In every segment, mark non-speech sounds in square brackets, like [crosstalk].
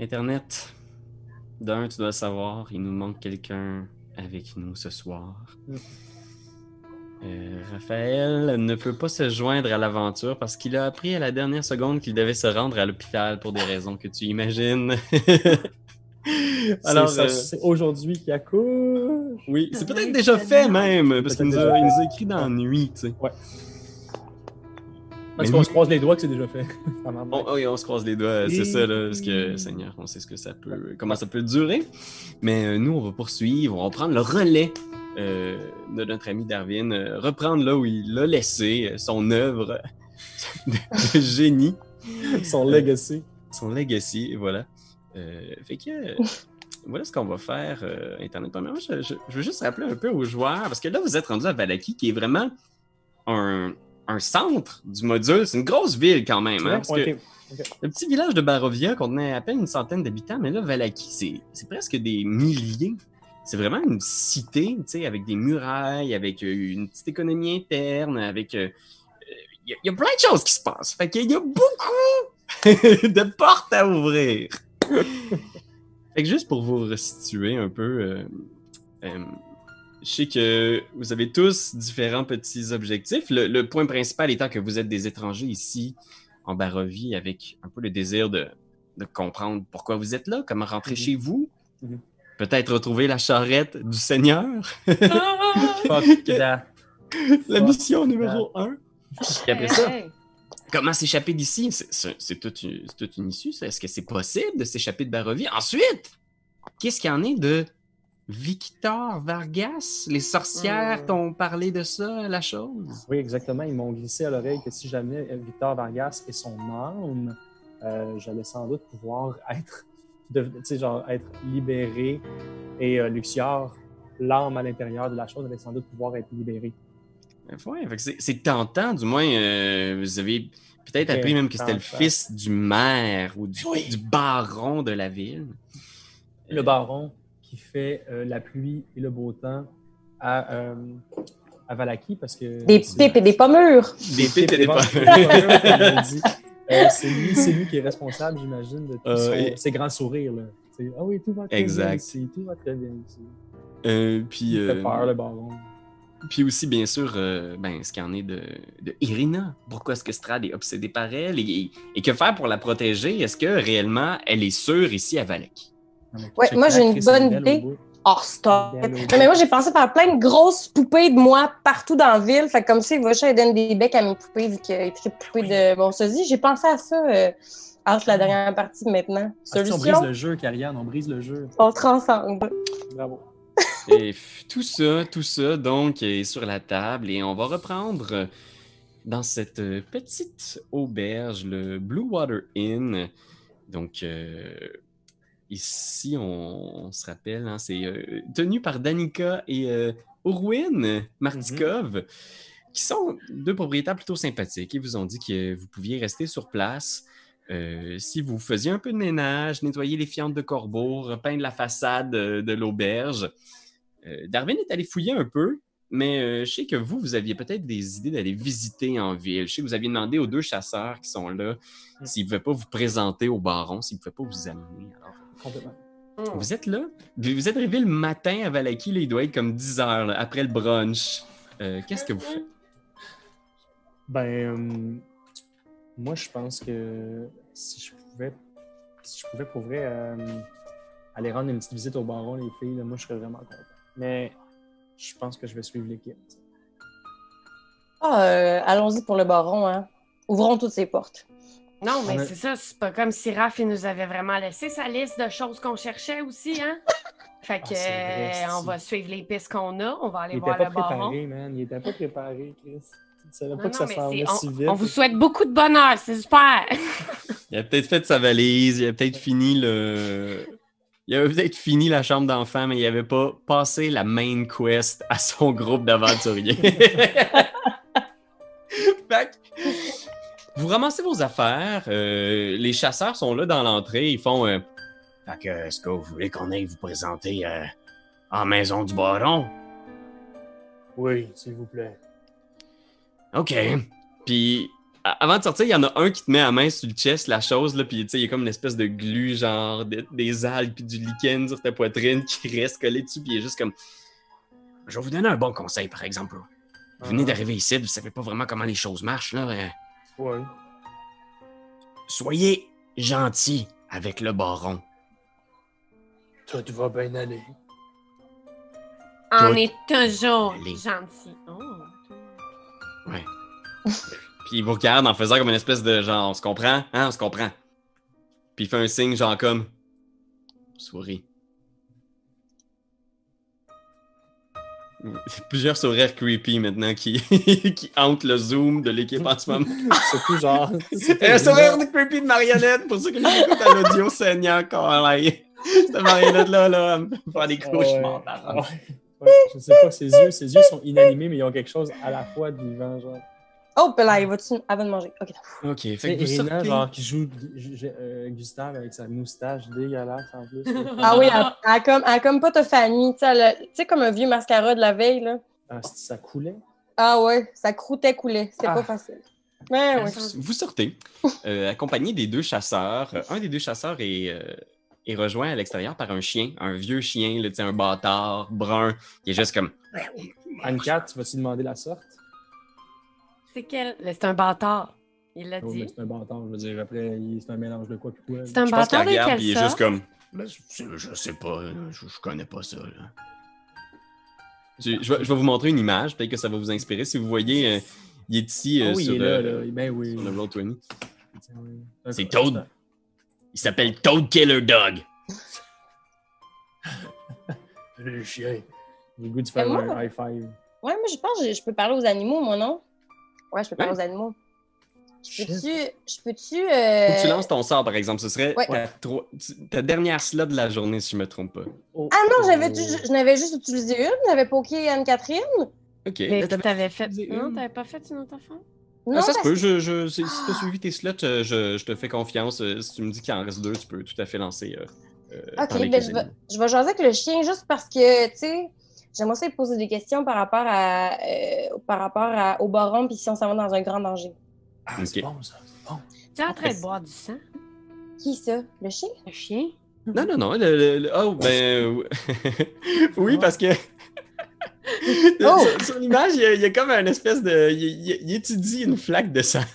Internet, d'un, tu dois le savoir, il nous manque quelqu'un avec nous ce soir. Mm. Euh, Raphaël ne peut pas se joindre à l'aventure parce qu'il a appris à la dernière seconde qu'il devait se rendre à l'hôpital pour des raisons que tu imagines. [laughs] Alors, euh, c'est aujourd'hui qu'il accouche. oui, c'est peut-être déjà fait même, parce qu'il nous, nous a écrit dans la nuit, tu sais. Parce qu'on nous- se croise les doigts que c'est déjà fait. [laughs] On, oui, on se croise les doigts, c'est Et- ça, là, parce que, Seigneur, on sait ce que ça peut, comment ça peut durer. Mais euh, nous, on va poursuivre, on va prendre le relais euh, de notre ami Darwin, euh, reprendre là où il l'a laissé, son œuvre [laughs] de, de génie, [laughs] Son legacy. son legacy, voilà. Euh, fait que, euh, voilà ce qu'on va faire, euh, Internet. Premièrement, je, je- je veux juste rappeler un peu aux joueurs, parce que là, vous êtes rendu à Valaki, qui est vraiment un, un centre du module. C'est une grosse ville quand même. hein, parce que- le petit village de Barovia contenait à peine une centaine d'habitants, mais là, Valaki, c'est presque des milliers. C'est vraiment une cité, tu sais, avec des murailles, avec euh, une petite économie interne, avec... euh, Il y, a- il y a plein de choses qui se passent. Fait qu'il y a beaucoup [laughs] de portes à ouvrir. [laughs] fait que juste pour vous resituer un peu, euh, euh, je sais que vous avez tous différents petits objectifs. Le, le point principal étant que vous êtes des étrangers ici en Barovie avec un peu le désir de, de comprendre pourquoi vous êtes là, comment rentrer Mhm. chez vous. Mhm. Peut-être retrouver la charrette du Seigneur. [laughs] That. la Fuck mission numéro un. Après ça, Hey. comment s'échapper d'ici? C'est- C'est c'est toute, une- c'est toute une issue, ça. Est-ce que c'est possible de s'échapper de Barovie? Ensuite, qu'est-ce qu'il y en est de Victor Vargas? Les sorcières Hmm. t'ont parlé de ça, la chose? Oui, exactement. Ils m'ont glissé à l'oreille que si jamais euh, Victor Vargas et son âme, euh, j'allais sans doute pouvoir être, de- genre, être libéré. Et euh, Luxior, l'âme à l'intérieur de la chose, allait sans doute pouvoir être libérée. Ouais, fait que c'est- tentant, du moins, euh, vous avez peut-être appris même que c'était le fils du maire ou du, Oui. du baron de la ville. Le baron qui fait euh, la pluie et le beau temps à, euh, à Valaki parce que. Des pipes et des pommures. Des pipes et des dit. Euh, c'est lui, c'est lui qui est responsable, j'imagine, de tous Euh, son- et- ses grands sourires. Là. C'est, Ah oui, tout va très Exact. bien ici, tout va très bien ici. Euh, puis, Il fait peur, le baron. puis aussi, bien sûr, euh, ben, ce qu'il y en est de, de Irina. Pourquoi est-ce que Strad est obsédé par elle? Et, et que faire pour la protéger? Est-ce que réellement elle est sûre ici à Valaki? Ouais, moi, j'ai une bonne idée. Oh, stop. Non, mais moi, j'ai pensé faire plein de grosses poupées de moi partout dans la ville. Fait que comme ça, il va juste donne des becs à mes poupées vu qu'il écrit poupées de bon sosie. J'ai pensé à ça euh, entre la dernière partie maintenant. Ah, si on brise le jeu, Karianne, on brise le jeu. on transcende. Bravo. [laughs] Et tout ça, tout ça, donc, est sur la table et on va reprendre euh, dans cette euh, petite auberge, le Blue Water Inn. Donc, euh, ici, on, on se rappelle, hein, c'est euh, tenu par Danica et euh, Urwin Martikov, qui sont deux propriétaires plutôt sympathiques. Ils vous ont dit que vous pouviez rester sur place. euh, si vous faisiez un peu de ménage, nettoyer les fientes de corbeau, repeindre la façade euh, de l'auberge, Darwin est allé fouiller un peu, mais euh, je sais que vous, vous aviez peut-être des idées d'aller visiter en ville. Je sais que vous aviez demandé aux deux chasseurs qui sont là s'ils ne pouvaient pas vous présenter au baron, s'ils ne pouvaient pas vous amener. Alors, Complètement. vous êtes là? Vous êtes arrivé le matin à Valaki, là, il doit être comme 10 heures, là, après le brunch. Euh, Qu'est-ce que vous faites? Ben, euh, moi, je pense que si je pouvais, si je pouvais pour vrai euh, aller rendre une petite visite au baron, les filles, là, moi, je serais vraiment content. Mais je pense que je vais suivre l'équipe. Ah, euh, allons-y pour le baron, hein. Ouvrons toutes ces portes. Non, mais On a- c'est ça, c'est pas comme si Raph il nous avait vraiment laissé sa liste de choses qu'on cherchait aussi, hein? Fait que Ah, vrai, euh, on va suivre les pistes qu'on a, on va aller Il voir était pas le baron. préparé, man. Il était pas préparé, Chris. Tu savais Non, pas que ça mais venait si vite. On vous souhaite beaucoup de bonheur, c'est super! [laughs] Il a peut-être fait sa valise, il a peut-être fini le. Il avait peut-être fini la chambre d'enfant, mais il avait pas passé la main quest à son groupe d'aventuriers. [laughs] Fait que, vous ramassez vos affaires, euh, les chasseurs sont là dans l'entrée, ils font. euh, fait que, est-ce que vous voulez qu'on aille vous présenter euh, en maison du baron? Oui, s'il vous plaît. OK. Puis avant de sortir, il y en a un qui te met la main sur le chest, la chose, là, puis tu sais, il y a comme une espèce de glu, genre de- des algues, puis du lichen sur ta poitrine qui reste collé dessus, puis il est juste comme. Je vais vous donner un bon conseil, par exemple. Vous venez d'arriver ici, vous savez pas vraiment comment les choses marchent, là. euh, Ouais. soyez gentil avec le baron. Tout va bien aller. On Tout- est toujours Allez. gentil. Oh. Ouais. [laughs] puis il vous regarde en faisant comme une espèce de genre, on se comprend? Hein, on se comprend. Puis il fait un signe, genre comme. Souris. [laughs] Plusieurs sourires creepy maintenant qui, [laughs] qui hantent le zoom de l'équipe en ce moment. [laughs] C'est tout genre. un sourire de creepy de marionnette pour ceux qui l'écoutent à l'audio saignant quand Cette marionnette-là, là, elle me fait des cauchemars. Ouais. Ouais. Je sais pas, ses yeux, ses yeux sont inanimés, mais ils ont quelque chose à la fois de vivant, genre. Oh, puis là, il va-tu avant de manger? Ok. Ok, fait C'est que vous Irina, sortez. genre, qui joue euh, Gustave avec sa moustache dégueulasse en plus. [laughs] Ah oui, elle, elle a comme, elle a comme pas ta famille. Tu sais, elle a- tu sais, comme un vieux mascara de la veille, là. Ah, ça coulait. Ah ouais, ça croûtait, coulait. Ah. pas facile. Ouais, ouais. Vous, vous sortez, euh, accompagné des deux chasseurs. Euh, Un des deux chasseurs est, euh, est rejoint à l'extérieur par un chien, un vieux chien, là, tu sais, un bâtard brun, qui est juste comme. Anne-Cat, tu vas-tu demander la sorte? C'est quel? C'est un bâtard. Il l'a Oh, dit. mais c'est un bâtard, je veux dire. Après, c'est un mélange de quoi puis quoi. là. C'est un Je pense qu'il bâtard de regarde, il est juste comme. Ben, je sais pas, je, je connais pas ça. là. Je, vais, je vais vous montrer une image, peut-être que ça va vous inspirer. Si vous voyez, euh, il est ici euh, Oh, oui, sur, il est là, euh, là. Ben oui. sur le Roll20. Tiens, oui. Un- C'est Toad. Il s'appelle Toad Killer Dog. [laughs] Le chien. J'ai le goût de faire moi, un high five. Ouais, moi, je pense que je peux parler aux animaux, moi, non? Ouais, je peux parler Ouais. aux animaux. Je peux-tu. Je peux-tu. Faut euh, que tu lances ton sort, par exemple. Ce serait Ouais. ta, tro- tu- ta dernière slot de la journée, si je me trompe pas. Oh. Ah non, j'avais, Oh. je n'avais juste utilisé une. J'avais poké Anne-Catherine. Ok. Mais Là, t'avais- fait. Non, une? t'avais pas fait une autre affaire? Non, Ah, ça se peut. Je, je, si si t'as suivi tes slots, euh, je, je te fais confiance. Euh, Si tu me dis qu'il en reste deux, tu peux tout à fait lancer. Euh, Ok, ben je vais, je vais jaser avec le chien juste parce que, tu sais, j'aimerais lui poser des questions par rapport à, euh, par rapport à, au baron, puis si on s'en va dans un grand danger. Ah, c'est bon, ça. C'est bon. Tu es en train de boire du sang? Qui ça? Le chien? Le chien? Non, non, non. le- le- le- oh, ben. euh, [laughs] oui, parce que. [laughs] Oh! sur sur l'image, il y, a, il y a comme un espèce de. Il, il- il étudie une flaque de sang. [laughs]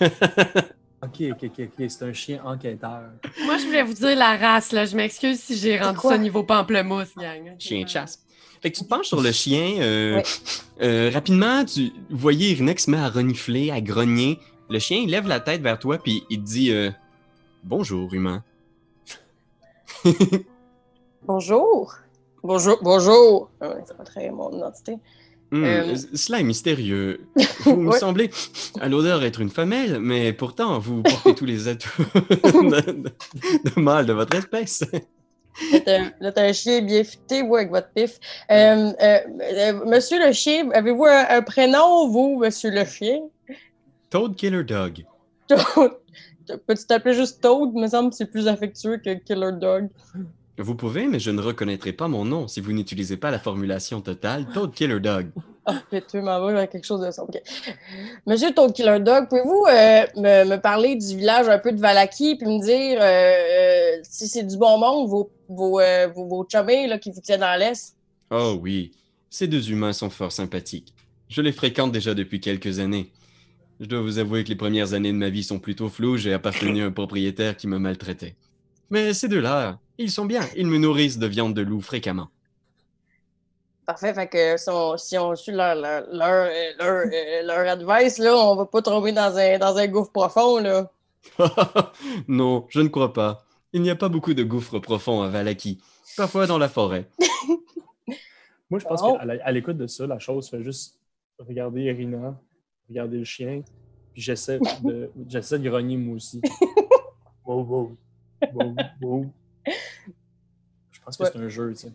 Ok, ok, ok, ok. C'est un chien enquêteur. Moi, je voulais vous dire la race, là. Je m'excuse si j'ai rendu quoi? ça niveau pamplemousse, gang. chien de chasse. Fait que tu te penches sur le chien. euh, Ouais. euh, rapidement, tu voyez Irina qui se met à renifler, à grogner. Le chien, il lève la tête vers toi, puis il te dit euh, Bonjour, humain. [laughs] Bonjour. Bonjour, bonjour. Ah ouais, c'est pas très mon identité. Hmm, Euh, Cela est mystérieux. [laughs] Vous me Ouais. semblez à l'odeur être une femelle, mais pourtant, vous portez tous les atouts [laughs] de, de- de mâle de votre espèce. Là, t'as un chien bien futé, vous, avec votre pif. Euh, euh, euh, monsieur le chien, avez-vous un, un prénom, vous, monsieur le chien? Toad Killer Dog. Toad. Peux-tu t'appeler juste Toad? Me semble que c'est plus affectueux que Killer Dog. Vous pouvez, mais je ne reconnaîtrai pas mon nom si vous n'utilisez pas la formulation totale Toad Killer Dog. [laughs] Ah, m'en quelque chose de ça. ok. Monsieur Toad Killer Dog, pouvez-vous euh, me, parler du village un peu de Valaki puis me dire euh, euh, si c'est du bon monde, vos, vos, vos, vos là, qui vous tiennent dans l'est? Oh oui, ces deux humains sont fort sympathiques. Je les fréquente déjà depuis quelques années. Je dois vous avouer que les premières années de ma vie sont plutôt floues, j'ai appartenu à un propriétaire qui me maltraitait. Mais ces deux-là, ils sont bien, ils me nourrissent de viande de loup fréquemment. Parfait, fait que si on, si on suit leur, leur, leur, euh, leur, euh, leur advice, là, on va pas tomber dans un, dans un gouffre profond, là. [laughs] non, je ne crois pas. Il n'y a pas beaucoup de gouffres profonds à Valaki, parfois dans la forêt. [laughs] Moi, je pense qu'à l'écoute de ça, la chose fait juste regarder Irina, regarder le chien, puis j'essaie de, [laughs] j'essaie de grogner moi aussi. wow, wow, wow, wow. Je pense que Ouais. c'est un jeu, tu sais.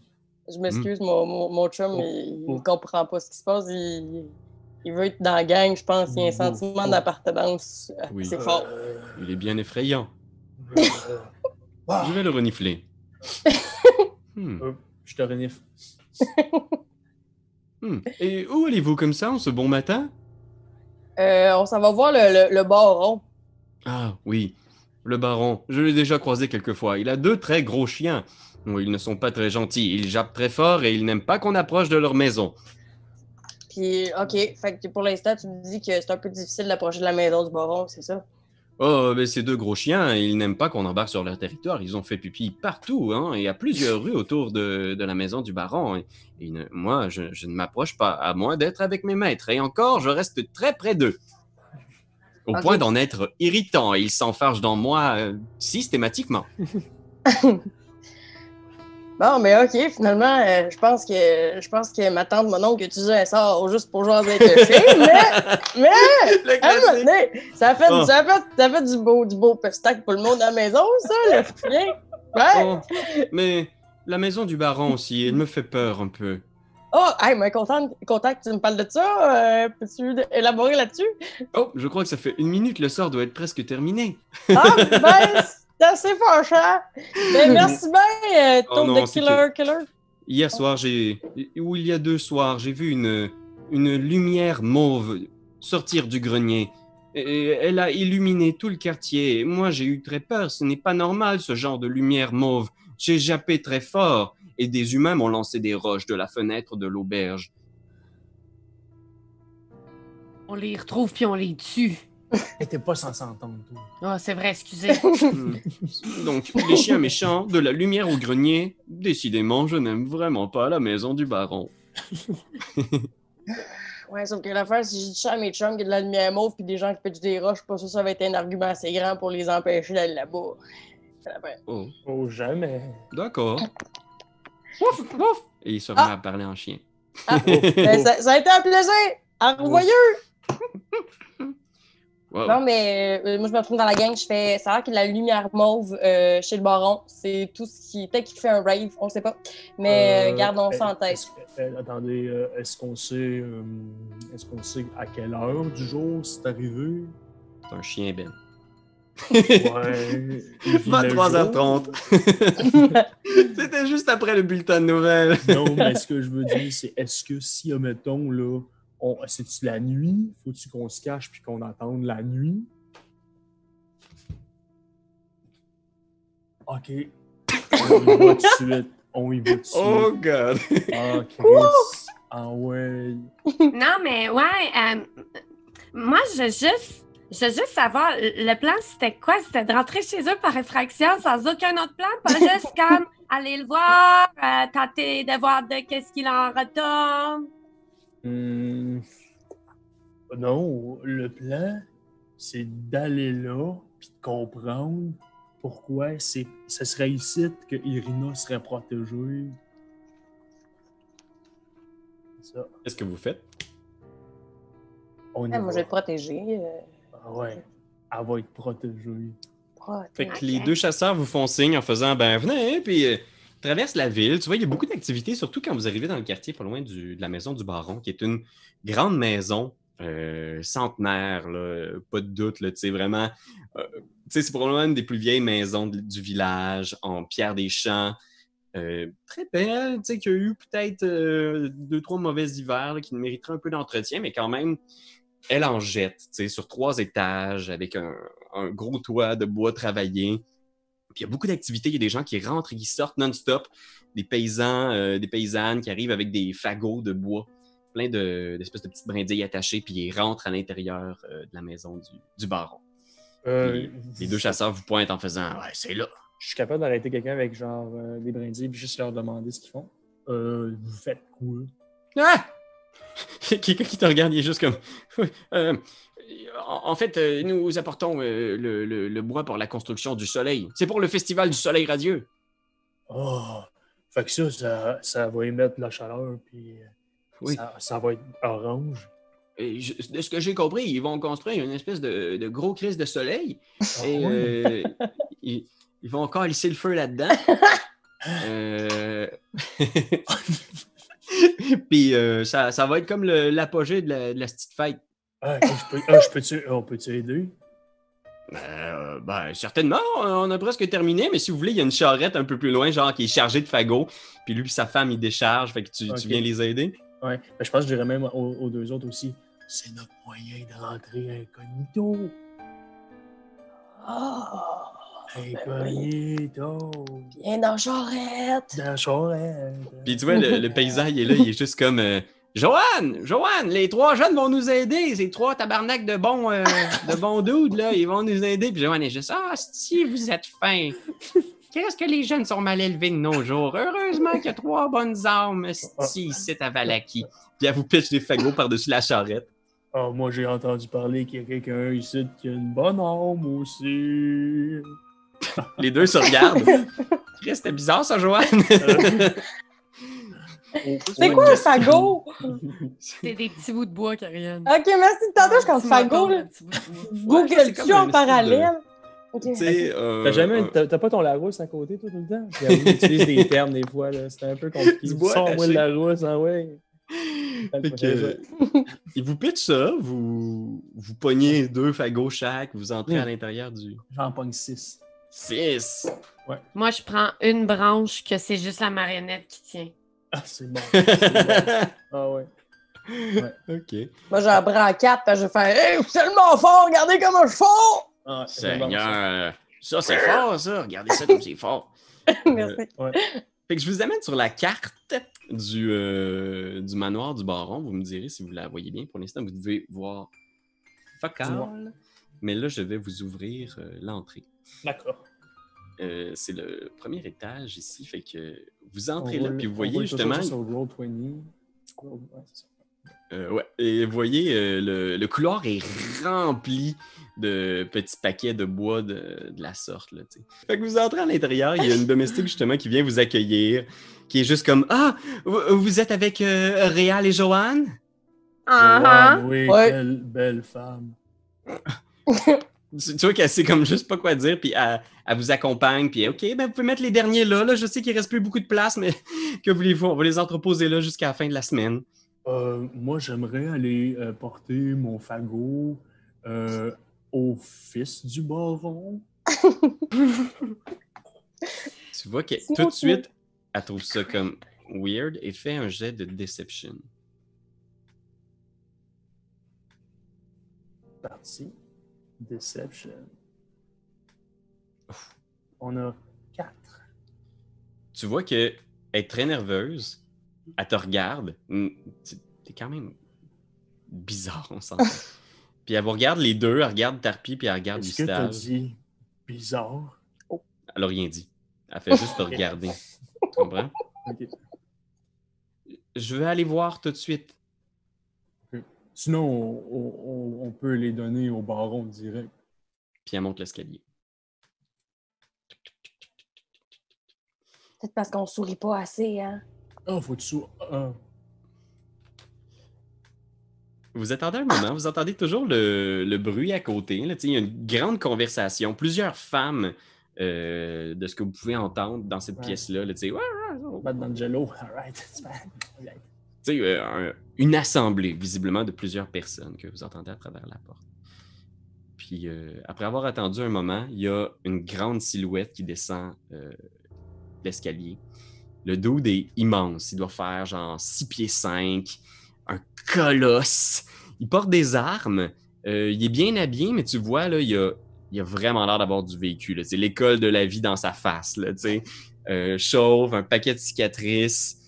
Je m'excuse, mon, mon, mon chum, Oh, il, oh. il comprend pas ce qui se passe. Il, il veut être dans la gang, je pense. Il y a un Oh, sentiment oh. d'appartenance Oui. assez fort. Euh, Il est bien effrayant. [laughs] Je vais le renifler. [laughs] Hmm, euh, je te renifle. [laughs] hmm. Et où allez-vous comme ça en ce bon matin? Euh, on s'en va voir le, le, le baron. Ah oui, le baron. Je l'ai déjà croisé quelques fois. Il a deux très gros chiens. Ils ne sont pas très gentils. Ils jappent très fort et ils n'aiment pas qu'on approche de leur maison. Puis, OK, fait que pour l'instant, tu me dis que c'est un peu difficile d'approcher de la maison du baron, c'est ça? Oh, mais ces deux gros chiens, ils n'aiment pas qu'on embarque sur leur territoire. Ils ont fait pipi partout, hein, et à plusieurs rues autour de, de la maison du baron. Et, et ne- moi, je, je ne m'approche pas, à moins d'être avec mes maîtres. Et encore, je reste très près d'eux. Au point d'en être irritant. Ils s'enfargent dans moi euh, systématiquement. [laughs] Bon, mais OK, finalement, euh, je pense que je pense que ma tante, mon oncle, utilisait un sort juste pour jouer avec le chien, [laughs] mais, mais Le à un donné, ça a fait, Oh. ça a fait, ça a fait du beau, du beau pestac pour le monde à la maison, ça, le [laughs] chien. Ouais. Oh, mais la maison du baron aussi, elle me fait peur un peu. Oh, hey, mais content, content que tu me parles de ça. Euh, Peux-tu élaborer là-dessus? Oh, je crois que ça fait une minute, le sort doit être presque terminé. Ah, [laughs] ben, c'est assez fâchant. Ben, [laughs] merci bien, euh, Oh non, de c'est Killer Killer. Hier soir, j'ai. Ou il y a deux soirs, j'ai vu une, une lumière mauve sortir du grenier. Et elle a illuminé tout le quartier. Moi, j'ai eu très peur. Ce n'est pas normal, ce genre de lumière mauve. J'ai jappé très fort. Et des humains m'ont lancé des roches de la fenêtre de l'auberge. On les retrouve puis on les tue. [laughs] Elle était pas censée entendre, toi. Ah, c'est vrai, excusez. [laughs] Hmm. Donc, les chiens méchants, de la lumière au grenier. Décidément, je n'aime vraiment pas la maison du baron. [laughs] Ouais, sauf que l'affaire, si je dis ça à mes chums qu'il y a de la lumière mauve puis des gens qui pètent des roches, pas sûr que ça va être un argument assez grand pour les empêcher d'aller là-bas. Oh, Oh, jamais. d'accord. Wouf, wouf. Et il se remet à parler en chien. Ah, ben, ça, ça a été un plaisir! Au! Wow. Non, mais euh, moi, je me retrouve dans la gang, je fais y a de la lumière mauve euh, chez le baron. C'est tout ce qui. Peut-être qu'il fait un rave, on sait pas. Mais euh, Euh, gardons ça en tête. est-ce que- euh, attendez, euh, est-ce qu'on sait, euh, est-ce qu'on sait à quelle heure du jour c'est arrivé? C'est un chien, Ben. Ouais. il vit le jour? 23h30. [laughs] C'était juste après le bulletin de nouvelles. Non, mais ce que je veux dire, c'est est-ce que si, mettons, là, c'est-tu la nuit? Faut-tu qu'on se cache puis qu'on attende la nuit? OK. On y va tout de suite. On y va tout de suite. Oh, God. Ah, Chris. Ah ouais. non, mais ouais, euh, moi, je veux juste, je veux juste savoir, le plan, c'était quoi? C'était de rentrer chez eux par effraction sans aucun autre plan, pas juste comme aller le voir, euh, tenter de voir de qu'est-ce qu'il en retourne? Hmm. Non, le plan, c'est d'aller là puis de comprendre pourquoi c'est, ce serait ici que Irina serait protégée. C'est ça. Qu'est-ce que vous faites? On Ah, moi, je va. vais te protéger. euh, Ah ouais, elle va être protégée. Fait protéger. que les deux chasseurs vous font signe en faisant ben venez, puis ils traversent la ville. Tu vois, il y a beaucoup d'activités, surtout quand vous arrivez dans le quartier pas loin du- de la maison du baron, qui est une grande maison euh, centenaire, pas de doute, là, vraiment. euh, c'est probablement une des plus vieilles maisons du village, en pierre des champs. euh, très belle, tu sais, qui a eu peut-être deux, trois mauvais hivers qui mériteraient un peu d'entretien, mais quand même, elle en jette, tu sais, sur trois étages, avec un gros toit de bois travaillé. Puis il y a beaucoup d'activités. Il y a des gens qui rentrent et qui sortent non-stop. Des paysans, euh, des paysannes qui arrivent avec des fagots de bois, plein de- d'espèces de, petites brindilles attachées, puis ils rentrent à l'intérieur euh, de la maison du, du baron. Euh, Les deux chasseurs vous pointent en faisant Ouais, c'est là. Je suis capable d'arrêter quelqu'un avec genre euh, des brindilles puis juste leur demander ce qu'ils font. Euh, vous faites quoi? Ah! [laughs] Quelqu'un qui te regarde, il est juste comme. En, fait, euh, nous apportons euh, le, le- le bois pour la construction du soleil. C'est pour le festival du soleil radieux. Oh! Fait que ça, ça, ça va émettre la chaleur puis euh, Oui. ça, ça va être orange. Et je- de ce que j'ai compris, ils vont construire une espèce de, de gros crise de soleil. Ah Et euh, ils, ils vont encore lisser le feu là-dedans. [laughs] Euh, [laughs] Puis euh, ça, ça va être comme l'apogée de la, de la petite fête. Ah, je peux, ah, je on peut-tu aider? Euh, ben, certainement, on a presque terminé, mais si vous voulez, il y a une charrette un peu plus loin, genre qui est chargée de fagots. Puis lui et sa femme, ils déchargent, fait que tu, viens les aider. Ouais. Ben, je pense que je dirais même aux, aux deux autres aussi. c'est notre moyen de rentrer incognito. Ah! Incognito. Viens dans Charrette! Dans la charrette. Puis tu vois, le, le paysan, il est là, il est juste comme euh, Joanne, Joanne, les trois jeunes vont nous aider. Ces trois tabarnaks de bons, euh, de [laughs] bons dudes, là, ils vont nous aider. Puis Joanne est juste Ah, si vous êtes fin. Qu'est-ce que les jeunes sont mal élevés de nos jours? Heureusement qu'il y a trois bonnes âmes si ici à Valaki. Puis elle vous pitch des fagots par-dessus la charrette. Ah, moi, j'ai entendu parler qu'il y a quelqu'un ici qui a une bonne âme aussi. Les deux se regardent. [laughs] Chris, C'était bizarre ça, Joanne. [laughs] C'est quoi un fagot? [laughs] C'est des petits bouts de bois, Karianne. Ok, merci. Tantôt, je comme Tu fagot, m'entends, là. un petit bout de bois. Ouais, c'est Google-tu comme en de- parallèle? Tu euh, T'as jamais, un- t'as pas ton Larousse à côté, toi, tout le temps? Puis elle utilise des termes des fois, là. C'était un peu compliqué. Le Larousse, hein, ouais. Que, [laughs] il vous pitch ça, vous, vous pognez deux fagots chaque, vous entrez à l'intérieur du J'en pogne 6. 6. Moi, je prends une branche que c'est juste la marionnette qui tient. [laughs] Ah, c'est bon. c'est bon. Ah ouais. ok. Moi, j'ai un bras à quatre, puis je vais faire Hey, êtes tellement fort, regardez comment je suis fort! Ah, c'est bon, ça. Seigneur, ça c'est fort, ça. Regardez ça comme c'est fort. [laughs] Merci. Fait que je vous amène sur la carte du, euh, du manoir du baron. Vous me direz si vous la voyez bien. Pour l'instant, vous devez voir focal. Mais là, je vais vous ouvrir euh, l'entrée. D'accord. Euh, c'est le premier étage ici. Fait que vous entrez là, le- puis vous voyez justement. Sur Roll20. Ouais, c'est ça. Euh, ouais, et vous voyez, euh, le, le couloir est rempli de petits paquets de bois de, de la sorte. Là, fait que vous entrez à l'intérieur, il y a une domestique justement qui vient vous accueillir, qui est juste comme Ah, vous, vous êtes avec euh, Réal et Joanne? Ah Joanne, oui, Ouais. quelle belle femme. [laughs] Tu, vois qu'elle sait comme juste pas quoi dire, puis elle, elle vous accompagne, puis OK, ben vous pouvez mettre les derniers là. là. Je sais qu'il reste plus beaucoup de place, mais [laughs] que voulez-vous? On va les entreposer là jusqu'à la fin de la semaine. Euh, moi, j'aimerais aller euh, porter mon fagot euh, au fils du baron. [laughs] Tu vois que tout de suite, elle trouve ça comme weird et fait un jet de deception. Parti. Deception. On a quatre. tu vois que elle est très nerveuse. Elle te regarde. T'es quand même bizarre, on s'entend. [laughs] puis elle vous regarde les deux, elle regarde Tarpi, puis elle regarde Est-ce que Gustave. dit bizarre? Elle a rien dit. Elle fait juste te [laughs] regarder. tu comprends? Je vais aller voir tout de suite. Sinon, on, on- on- on peut les donner au baron direct. Puis elle monte l'escalier. Peut-être parce qu'on sourit pas assez, hein? Ah, faut que tu sois. ah. Vous attendez un moment, vous entendez toujours le, le bruit à côté. Là, il y a une grande conversation. Plusieurs femmes, euh, de ce que vous pouvez entendre dans cette Ouais. pièce-là. là. Bad D'Angelo. [laughs] Alright. it's [laughs] euh, un- une assemblée, visiblement, de plusieurs personnes que vous entendez à travers la porte. Puis, euh, après avoir attendu un moment, il y a une grande silhouette qui descend euh, l'escalier. Le dude est immense. Il doit faire genre 6 pieds 5, un colosse. Il porte des armes. Il est bien habillé, mais tu vois, là, il a, il a vraiment l'air d'avoir du vécu. C'est l'école de la vie dans sa face. Là, chauve, un paquet de cicatrices.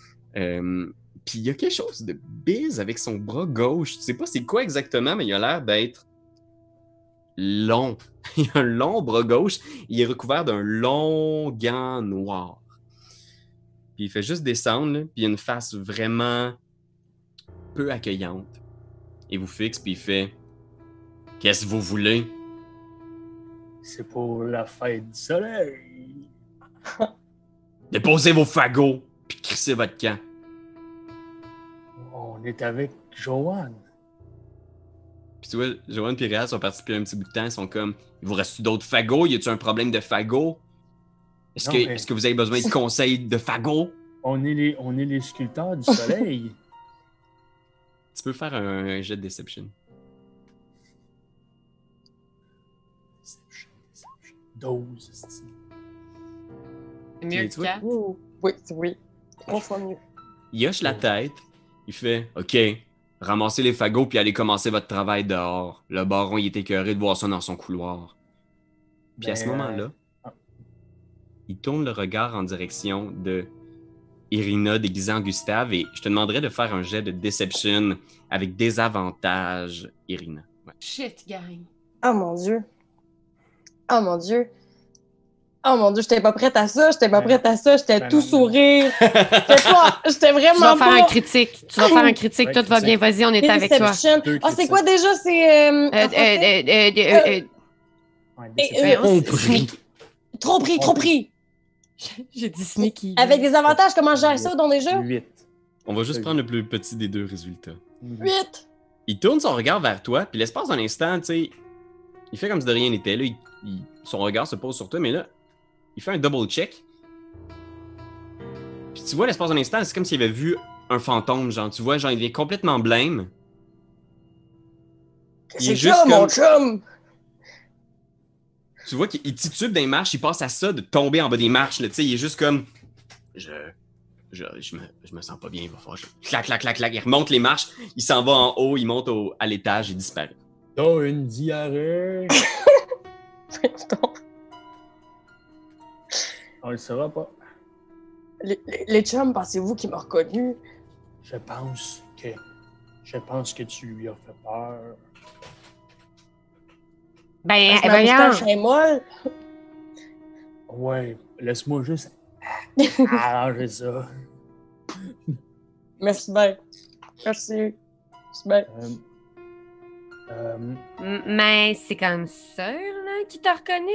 Puis il y a quelque chose de bise avec son bras gauche. Tu sais pas c'est quoi exactement, mais il a l'air d'être long. [laughs] il a un long bras gauche. Il est recouvert d'un long gant noir. Puis il fait juste descendre, là, puis il a une face vraiment peu accueillante. Il vous fixe, puis il fait Qu'est-ce que vous voulez C'est pour la fête du soleil. Déposez vos fagots, puis crissez votre camp. On est avec Joanne. Puis tu vois, Joanne et Réal sont partis depuis un petit bout de temps. Ils sont comme Il vous reste d'autres fagots? Y a-tu un problème de fagots? Est-ce que, mais- est-ce que vous avez besoin de conseils de fagots On est les, on est les sculpteurs du soleil. [laughs] [laughs] Tu peux faire un, un jet de deception. Deception, deception. 12, c'est-tu. C'est mieux que vois? quatre? Ouh. Oui, oui. Trois fois mieux. Il hoche la tête. Il fait OK, ramassez les fagots puis allez commencer votre travail dehors. Le baron, il était écœuré de voir ça dans son couloir. Puis à ce Ben, moment-là, il tourne le regard en direction de Irina déguisée en Gustave et je te demanderais de faire un jet de deception avec des avantages, Irina. Ouais. Shit, gang. Oh mon Dieu. Oh mon Dieu. Oh mon Dieu, j'étais pas prête à ça, j'étais pas Ben prête à ça, j'étais Ben tout non, sourire. [laughs] J'étais j'étais Tu vraiment vas faire pas. un critique. Tu vas faire un critique. Ouais, Tout va bien. Vas-y, on est avec toi. Ah, c'est quoi déjà? C'est. Euh. Trop pris, trop pris. J'ai dit sneaky. Avec des avantages, comment je gère ça dans les jeux? Huit. On va juste prendre le plus petit des deux résultats. Huit. Il tourne son regard vers toi, puis l'espace d'un instant, tu sais, il fait comme si de rien n'était. Là, il- il- son regard se pose sur toi, mais là, il fait un double check. Puis tu vois, l'espace d'un instant, c'est comme s'il avait vu un fantôme, genre, tu vois, genre, il est complètement blême. Il est C'est juste ça, mon comme- chum! Tu vois qu'il il titube dans les marches, il passe à ça de tomber en bas des marches, là, tu sais, il est juste comme. Je. Je, je, me, je me sens pas bien, il va falloir. je- Clac, clac, clac, clac. Il remonte les marches, il s'en va en haut, il monte au- à l'étage, il disparaît. T'as une diarrhée. [laughs] On le saura pas. les, les- les chums, pensez-vous qu'il m'a reconnu? Je pense que. Je pense que tu lui as fait peur. Ben, est molle. Ouais, laisse-moi juste [laughs] arranger ça. Merci bien. Merci. Merci bien. Euh, euh, Mais c'est comme ça, là, qui t'a reconnu.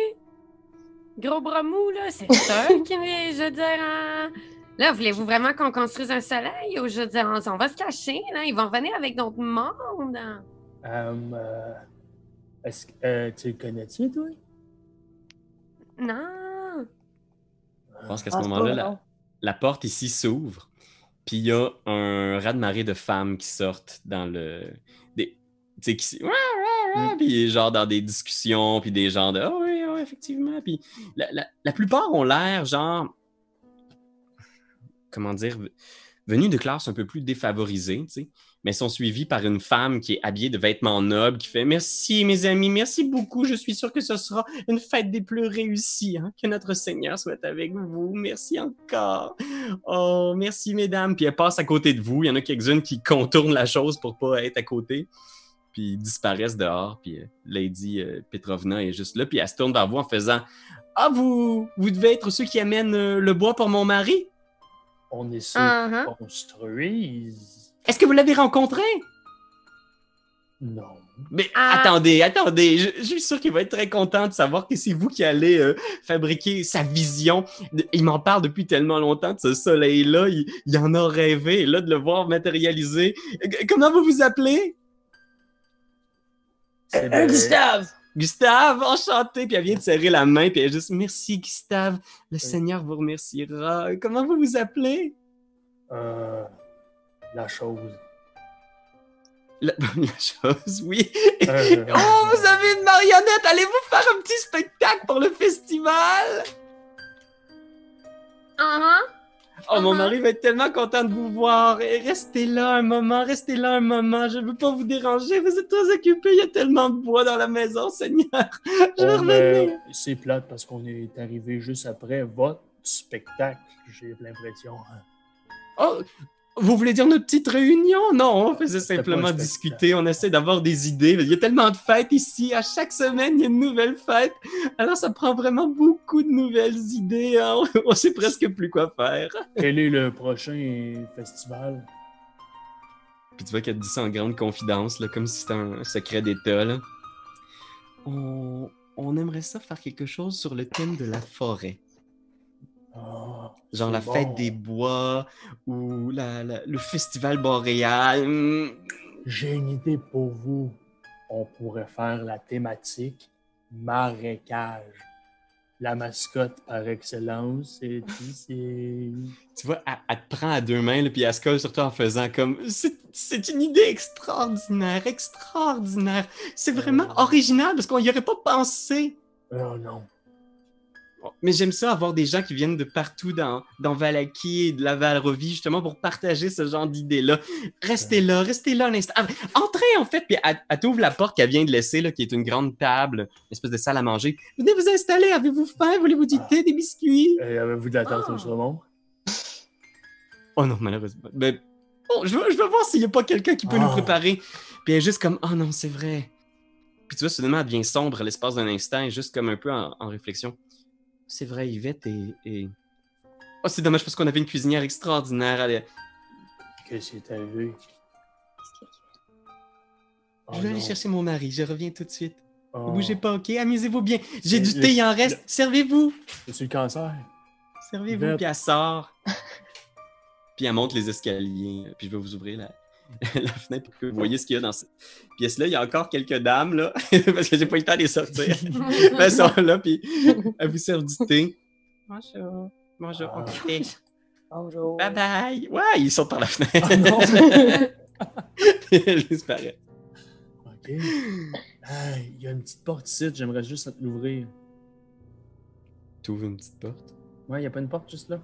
Gros bras mou, là, c'est ça qui est, je veux dire, hein. Là, voulez-vous vraiment qu'on construise un soleil ou je veux dire, on, on va se cacher, là, ils vont revenir avec d'autres mondes. hein? euh, euh, Est-ce que euh, tu le connais-tu, toi? Non. Je pense qu'à ce Ah, moment-là, la, la porte ici s'ouvre, puis il y a un raz-de-marée de femmes qui sortent dans le. Des, tu sais, qui. Mm. Puis genre dans des discussions, puis des gens de. Ah oui, oui, effectivement. Puis la, la- plupart ont l'air, genre. Comment dire Venus de classes un peu plus défavorisées, tu sais, mais sont suivis par une femme qui est habillée de vêtements nobles, qui fait Merci, mes amis, merci beaucoup. Je suis sûr que ce sera une fête des plus réussies. hein. Que notre Seigneur soit avec vous. Merci encore. Oh, merci, mesdames. Puis elle passe à côté de vous. Il y en a quelques-unes qui contournent la chose pour pas être à côté. Puis ils disparaissent dehors. Puis euh, Lady euh, Petrovna est juste là. Puis elle se tourne vers vous en faisant Ah, vous, vous devez être ceux qui amènent euh, le bois pour mon mari. On est ceux Uh-huh. qui construisent. Est-ce que vous l'avez rencontré? Non. Mais Ah. attendez, attendez, je, je suis sûr qu'il va être très content de savoir que c'est vous qui allez euh, fabriquer sa vision. Il m'en parle depuis tellement longtemps de ce soleil-là, il, il en a rêvé, et là de le voir matérialiser. Comment vous vous appelez? Euh, Gustave! Gustave, enchanté, puis elle vient de serrer la main, puis elle est juste merci Gustave, le Oui. Seigneur vous remerciera. Comment vous vous appelez? euh, la chose. La, [laughs] la chose, oui. Euh, [laughs] Oh, vous avez une marionnette! Allez-vous faire un petit spectacle pour le festival? Uh-huh. Oh, mon Uh-huh. mari va être tellement content de vous voir. Et restez là un moment, restez là un moment. Je veux pas vous déranger. Vous êtes très occupés. Il y a tellement de bois dans la maison, Seigneur. [laughs] Je vais euh, revenir. c'est plate parce qu'on est arrivé juste après votre spectacle, j'ai l'impression. Oh, vous voulez dire notre petite réunion? Non, on faisait simplement discuter. On essaie d'avoir des idées. Il y a tellement de fêtes ici. À chaque semaine, il y a une nouvelle fête. Alors, ça prend vraiment beaucoup de nouvelles idées. hein. [laughs] On sait presque plus quoi faire. Quel est le prochain festival? Puis tu vois qu'elle dit ça en grande confidence, là, comme si c'était un secret d'État. là. On... on aimerait ça faire quelque chose sur le thème de la forêt. Genre la bon. fête des bois ou la, la- le festival boréal. J'ai une idée pour vous. On pourrait faire la thématique marécage. La mascotte par excellence, c'est ici. Tu vois, elle, elle te prend à deux mains, là, puis elle se colle sur toi en faisant comme C'est une idée extraordinaire, extraordinaire. C'est vraiment Euh. original parce qu'on y aurait pas pensé. Oh non. Mais j'aime ça avoir des gens qui viennent de partout dans, dans Valaki et de la Valrovie, justement, pour partager ce genre d'idées-là. Restez là, restez là un instant. Ah, entrez, en fait, puis elle, elle t'ouvre la porte qu'elle vient de laisser, là, qui est une grande table, une espèce de salle à manger. Venez vous installer, avez-vous faim? Voulez-vous du thé, des biscuits? Et avez-vous de la tarte Ah. au saumon? Oh non, malheureusement. Mais bon, je, veux, je veux voir s'il n'y a pas quelqu'un qui peut nous Ah. préparer. Puis elle est juste comme, oh non, c'est vrai. Puis tu vois, soudainement, elle devient sombre à l'espace d'un instant, juste comme un peu en, en réflexion. C'est vrai, Yvette et. et- Oh, c'est dommage parce qu'on avait une cuisinière extraordinaire. Elle... Qu'est-ce qui est arrivé? Oh je vais aller non. chercher mon mari, je reviens tout de suite. Oh. Ne bougez pas, ok? Amusez-vous bien. J'ai du Le- thé, il en le- reste. Servez-vous. C'est le cancer? Servez-vous, puis elle sort. [laughs] puis elle monte les escaliers, puis je vais vous ouvrir la, [laughs] la fenêtre pour que vous voyez ce qu'il y a dans cette pièce-là. Il y a encore quelques dames, là, [laughs] parce que j'ai pas eu le temps de les sortir. [laughs] Elles sont là, puis elles vous servent du thé. Bonjour. Bonjour, Ah. Bonjour. Bye bye. Ouais, ils sortent par la fenêtre. Oh non! Elles disparaissent. ok. Il y a une petite porte ici, j'aimerais juste l'ouvrir. Tu ouvres une petite porte? Ouais, il n'y a pas une porte juste là?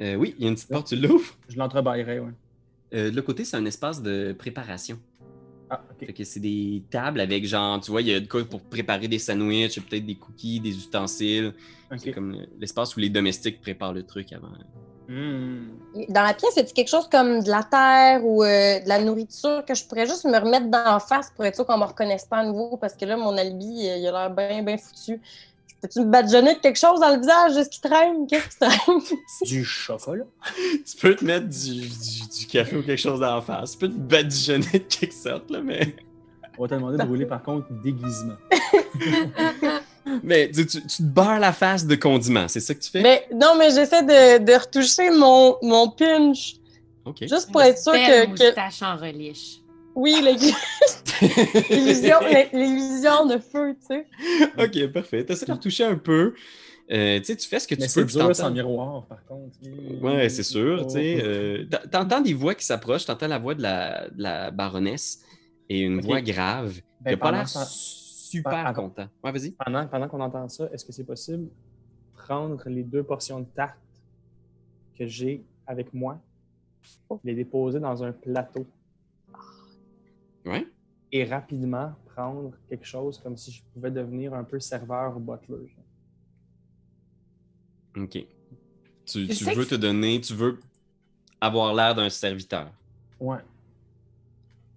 Euh, oui, il y a une petite porte, tu l'ouvres. Je l'entrebâillerais, ouais. Euh, de l'autre côté, c'est un espace de préparation. Ah, ok. Fait que c'est des tables avec genre, tu vois, il y a de quoi pour préparer des sandwichs, peut-être des cookies, des ustensiles. C'est Ok. comme le- l'espace où les domestiques préparent le truc avant. Hmm. Dans la pièce, est-ce quelque chose comme de la terre ou euh, de la nourriture que je pourrais juste me remettre d'en face pour être sûr qu'on me reconnaisse pas à nouveau? Parce que là, mon alibi, euh, il a l'air bien, bien foutu. Peux-tu me badigeonner de quelque chose dans le visage? Est-ce qui traîne? Qu'est-ce qui traîne? [laughs] Du chocolat? tu peux te mettre du, du- du café ou quelque chose d'en face. Tu peux te badigeonner de quelque sorte, là, mais. On va te demander de rouler par contre déguisement. [laughs] Mais tu, tu- tu te beurres la face de condiments, c'est ça que tu fais? mais, non, mais j'essaie de, de retoucher mon, mon pinch. Ok. Juste pour être sûr que, que- moustache en relish. Oui, l'illusion [laughs] l'illusion de feu, tu sais. ok, parfait. T'essaies de retoucher un peu. Euh, tu sais, tu fais ce que Mais tu c'est peux. puis dur sans miroir, par contre. Ouais, c'est sûr, Oh. tu euh, t'en- T'entends des voix qui s'approchent, t'entends la voix de la, de la baronesse et une voix grave qui Ben, a pas l'air ça- super pendant- content. Ouais, vas-y. Pendant, pendant qu'on entend ça, est-ce que c'est possible prendre les deux portions de tarte que j'ai avec moi, les déposer dans un plateau? Ouais. et rapidement prendre quelque chose comme si je pouvais devenir un peu serveur ou butler? Ok. Tu, tu veux que- te donner, tu veux avoir l'air d'un serviteur. Ouais.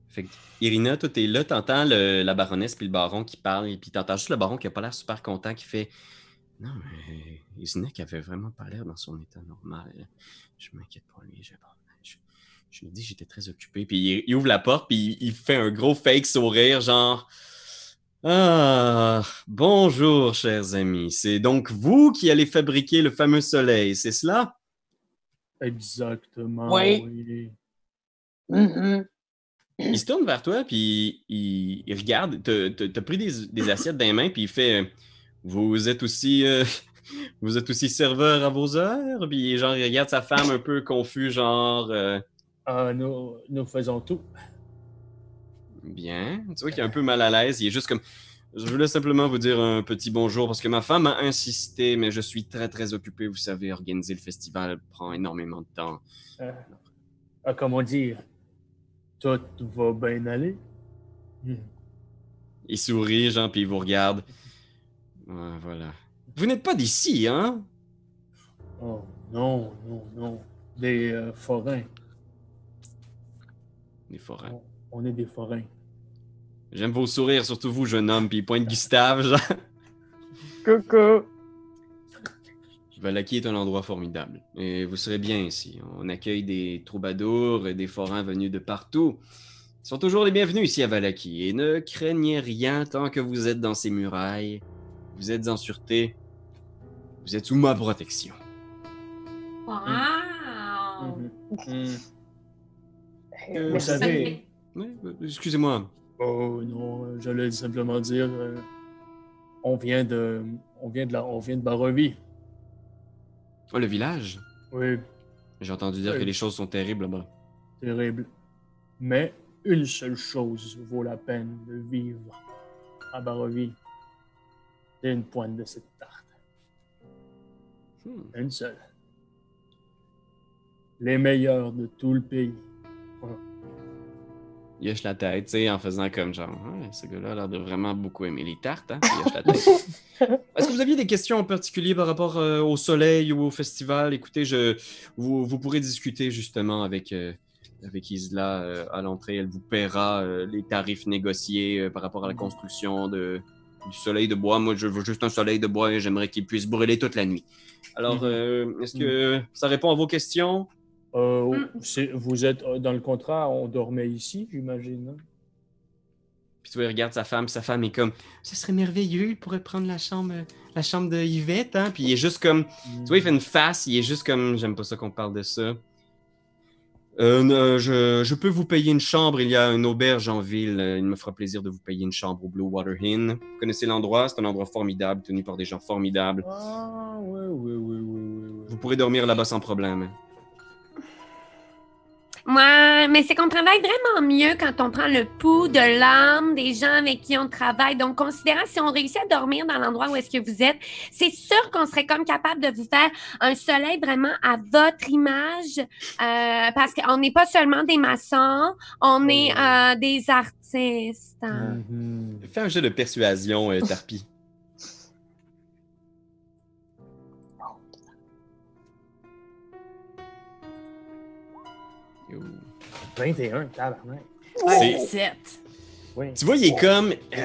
Fait que, Irina, toi, t'es là, t'entends le- la baronesse puis le baron qui parlent, et puis t'entends juste le baron qui a pas l'air super content, qui fait Non, mais Isnek avait vraiment pas l'air dans son état normal. Je m'inquiète pour lui. Je, bon, je, me dis, j'étais très occupé. Puis il, il ouvre la porte, puis il, il fait un gros fake sourire, genre Ah, bonjour, chers amis. C'est donc vous qui allez fabriquer le fameux soleil, c'est cela Exactement. Oui. oui. Mhm. Il se tourne vers toi, puis il, il regarde. T'as pris des, des assiettes dans les mains, puis il fait Vous êtes aussi. euh, vous êtes aussi serveur à vos heures? Puis genre, il regarde sa femme un peu confus, genre. euh, Ah, nous, nous faisons tout. Bien. Tu vois qu'il est un peu mal à l'aise. Il est juste comme. Je voulais simplement vous dire un petit bonjour parce que ma femme a insisté, mais je suis très très occupé. Vous savez, organiser le festival prend énormément de temps. Euh, ah, comment dire, tout va bien aller. Hmm. Il sourit, genre, puis il vous regarde. Ouais, voilà. Vous n'êtes pas d'ici, hein? Oh, non, non, non. Des euh, forains. Des forains. On, on est des forains. J'aime vos sourires, surtout vous, jeune homme, puis pointe Gustave, genre. [laughs] Coucou. Valaki est un endroit formidable. Et vous serez bien ici. On accueille des troubadours et des forains venus de partout. Ils sont toujours les bienvenus ici à Valaki. Et ne craignez rien tant que vous êtes dans ces murailles. Vous êtes en sûreté. Vous êtes sous ma protection. Wow! Euh, Vous savez, Oui, euh, excusez-moi. oh non, j'allais simplement dire, euh, on vient de, on vient de la, on vient de Barovie. Oh, le village? Oui, J'ai entendu dire Oui. que les choses sont terribles là-bas. terrible. Mais une seule chose vaut la peine de vivre à Barovie. C'est une pointe de cette tarte. Hmm. Une seule. Les meilleurs de tout le pays. Il hoche la tête, tu sais, en faisant comme genre, ce gars-là a l'air de vraiment beaucoup aimer les tartes, hein? Puis il hoche la tête. [laughs] Est-ce que vous aviez des questions en particulier par rapport euh, au soleil ou au festival? Écoutez, je, vous, vous pourrez discuter justement avec, euh, avec Isla euh, à l'entrée. Elle vous paiera les tarifs négociés par rapport à la construction de, du soleil de bois. Moi, je veux juste un soleil de bois et j'aimerais qu'il puisse brûler toute la nuit. Alors, Mhm. euh, est-ce que ça répond à vos questions? Euh, Mm. Vous êtes euh, dans le contrat, on dormait ici, j'imagine. hein? Puis tu vois, il regarde sa femme, puis sa femme est comme Ce serait merveilleux, il pourrait prendre la chambre, la chambre de Yvette, hein? Puis il est juste comme. Tu vois, il fait une face, il est juste comme J'aime pas ça qu'on parle de ça. Euh, je, je peux vous payer une chambre, il y a une auberge en ville. Il me fera plaisir de vous payer une chambre au Blue Water Inn. Vous connaissez l'endroit, c'est un endroit formidable, tenu par des gens formidables. Ah, oui, oui, oui, oui, oui. oui. Vous pourrez dormir là-bas sans problème. Ouais, mais c'est qu'on travaille vraiment mieux quand on prend le pouls de l'âme des gens avec qui on travaille. Donc, considérant si on réussit à dormir dans l'endroit où est-ce que vous êtes, c'est sûr qu'on serait comme capable de vous faire un soleil vraiment à votre image, euh, parce qu'on n'est pas seulement des maçons, on est euh, des artistes. Mhm. Fais un jeu de persuasion, euh, Tarpi. Yo. 21, tabarnak. C'est- Sept. Oui. Tu vois, il est comme. Ah,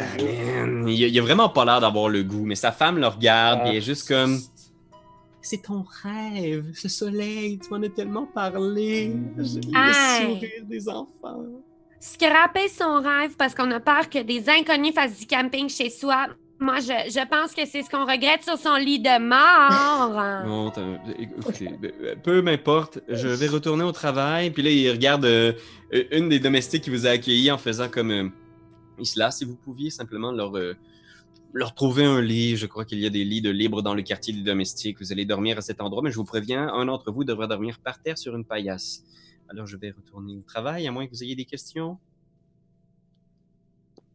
man, il, a, il a vraiment pas l'air d'avoir le goût, mais sa femme le regarde, Ah. et il est juste comme. C'est ton rêve, ce soleil, tu m'en as tellement parlé. Mhm. Je- Le sourire des enfants. Scraper son rêve parce qu'on a peur que des inconnus fassent du camping chez soi. Moi, je, pense que c'est ce qu'on regrette sur son lit de mort. [laughs] Écoutez, euh, peu m'importe, je vais retourner au travail. Puis là, il regarde euh, euh, une des domestiques qui vous a accueilli en faisant comme. Euh, si vous pouviez simplement leur, euh, leur trouver un lit. Je crois qu'il y a des lits de libre dans le quartier des domestiques. Vous allez dormir à cet endroit, mais je vous préviens, un d'entre vous devrait dormir par terre sur une paillasse. Alors, je vais retourner au travail, à moins que vous ayez des questions.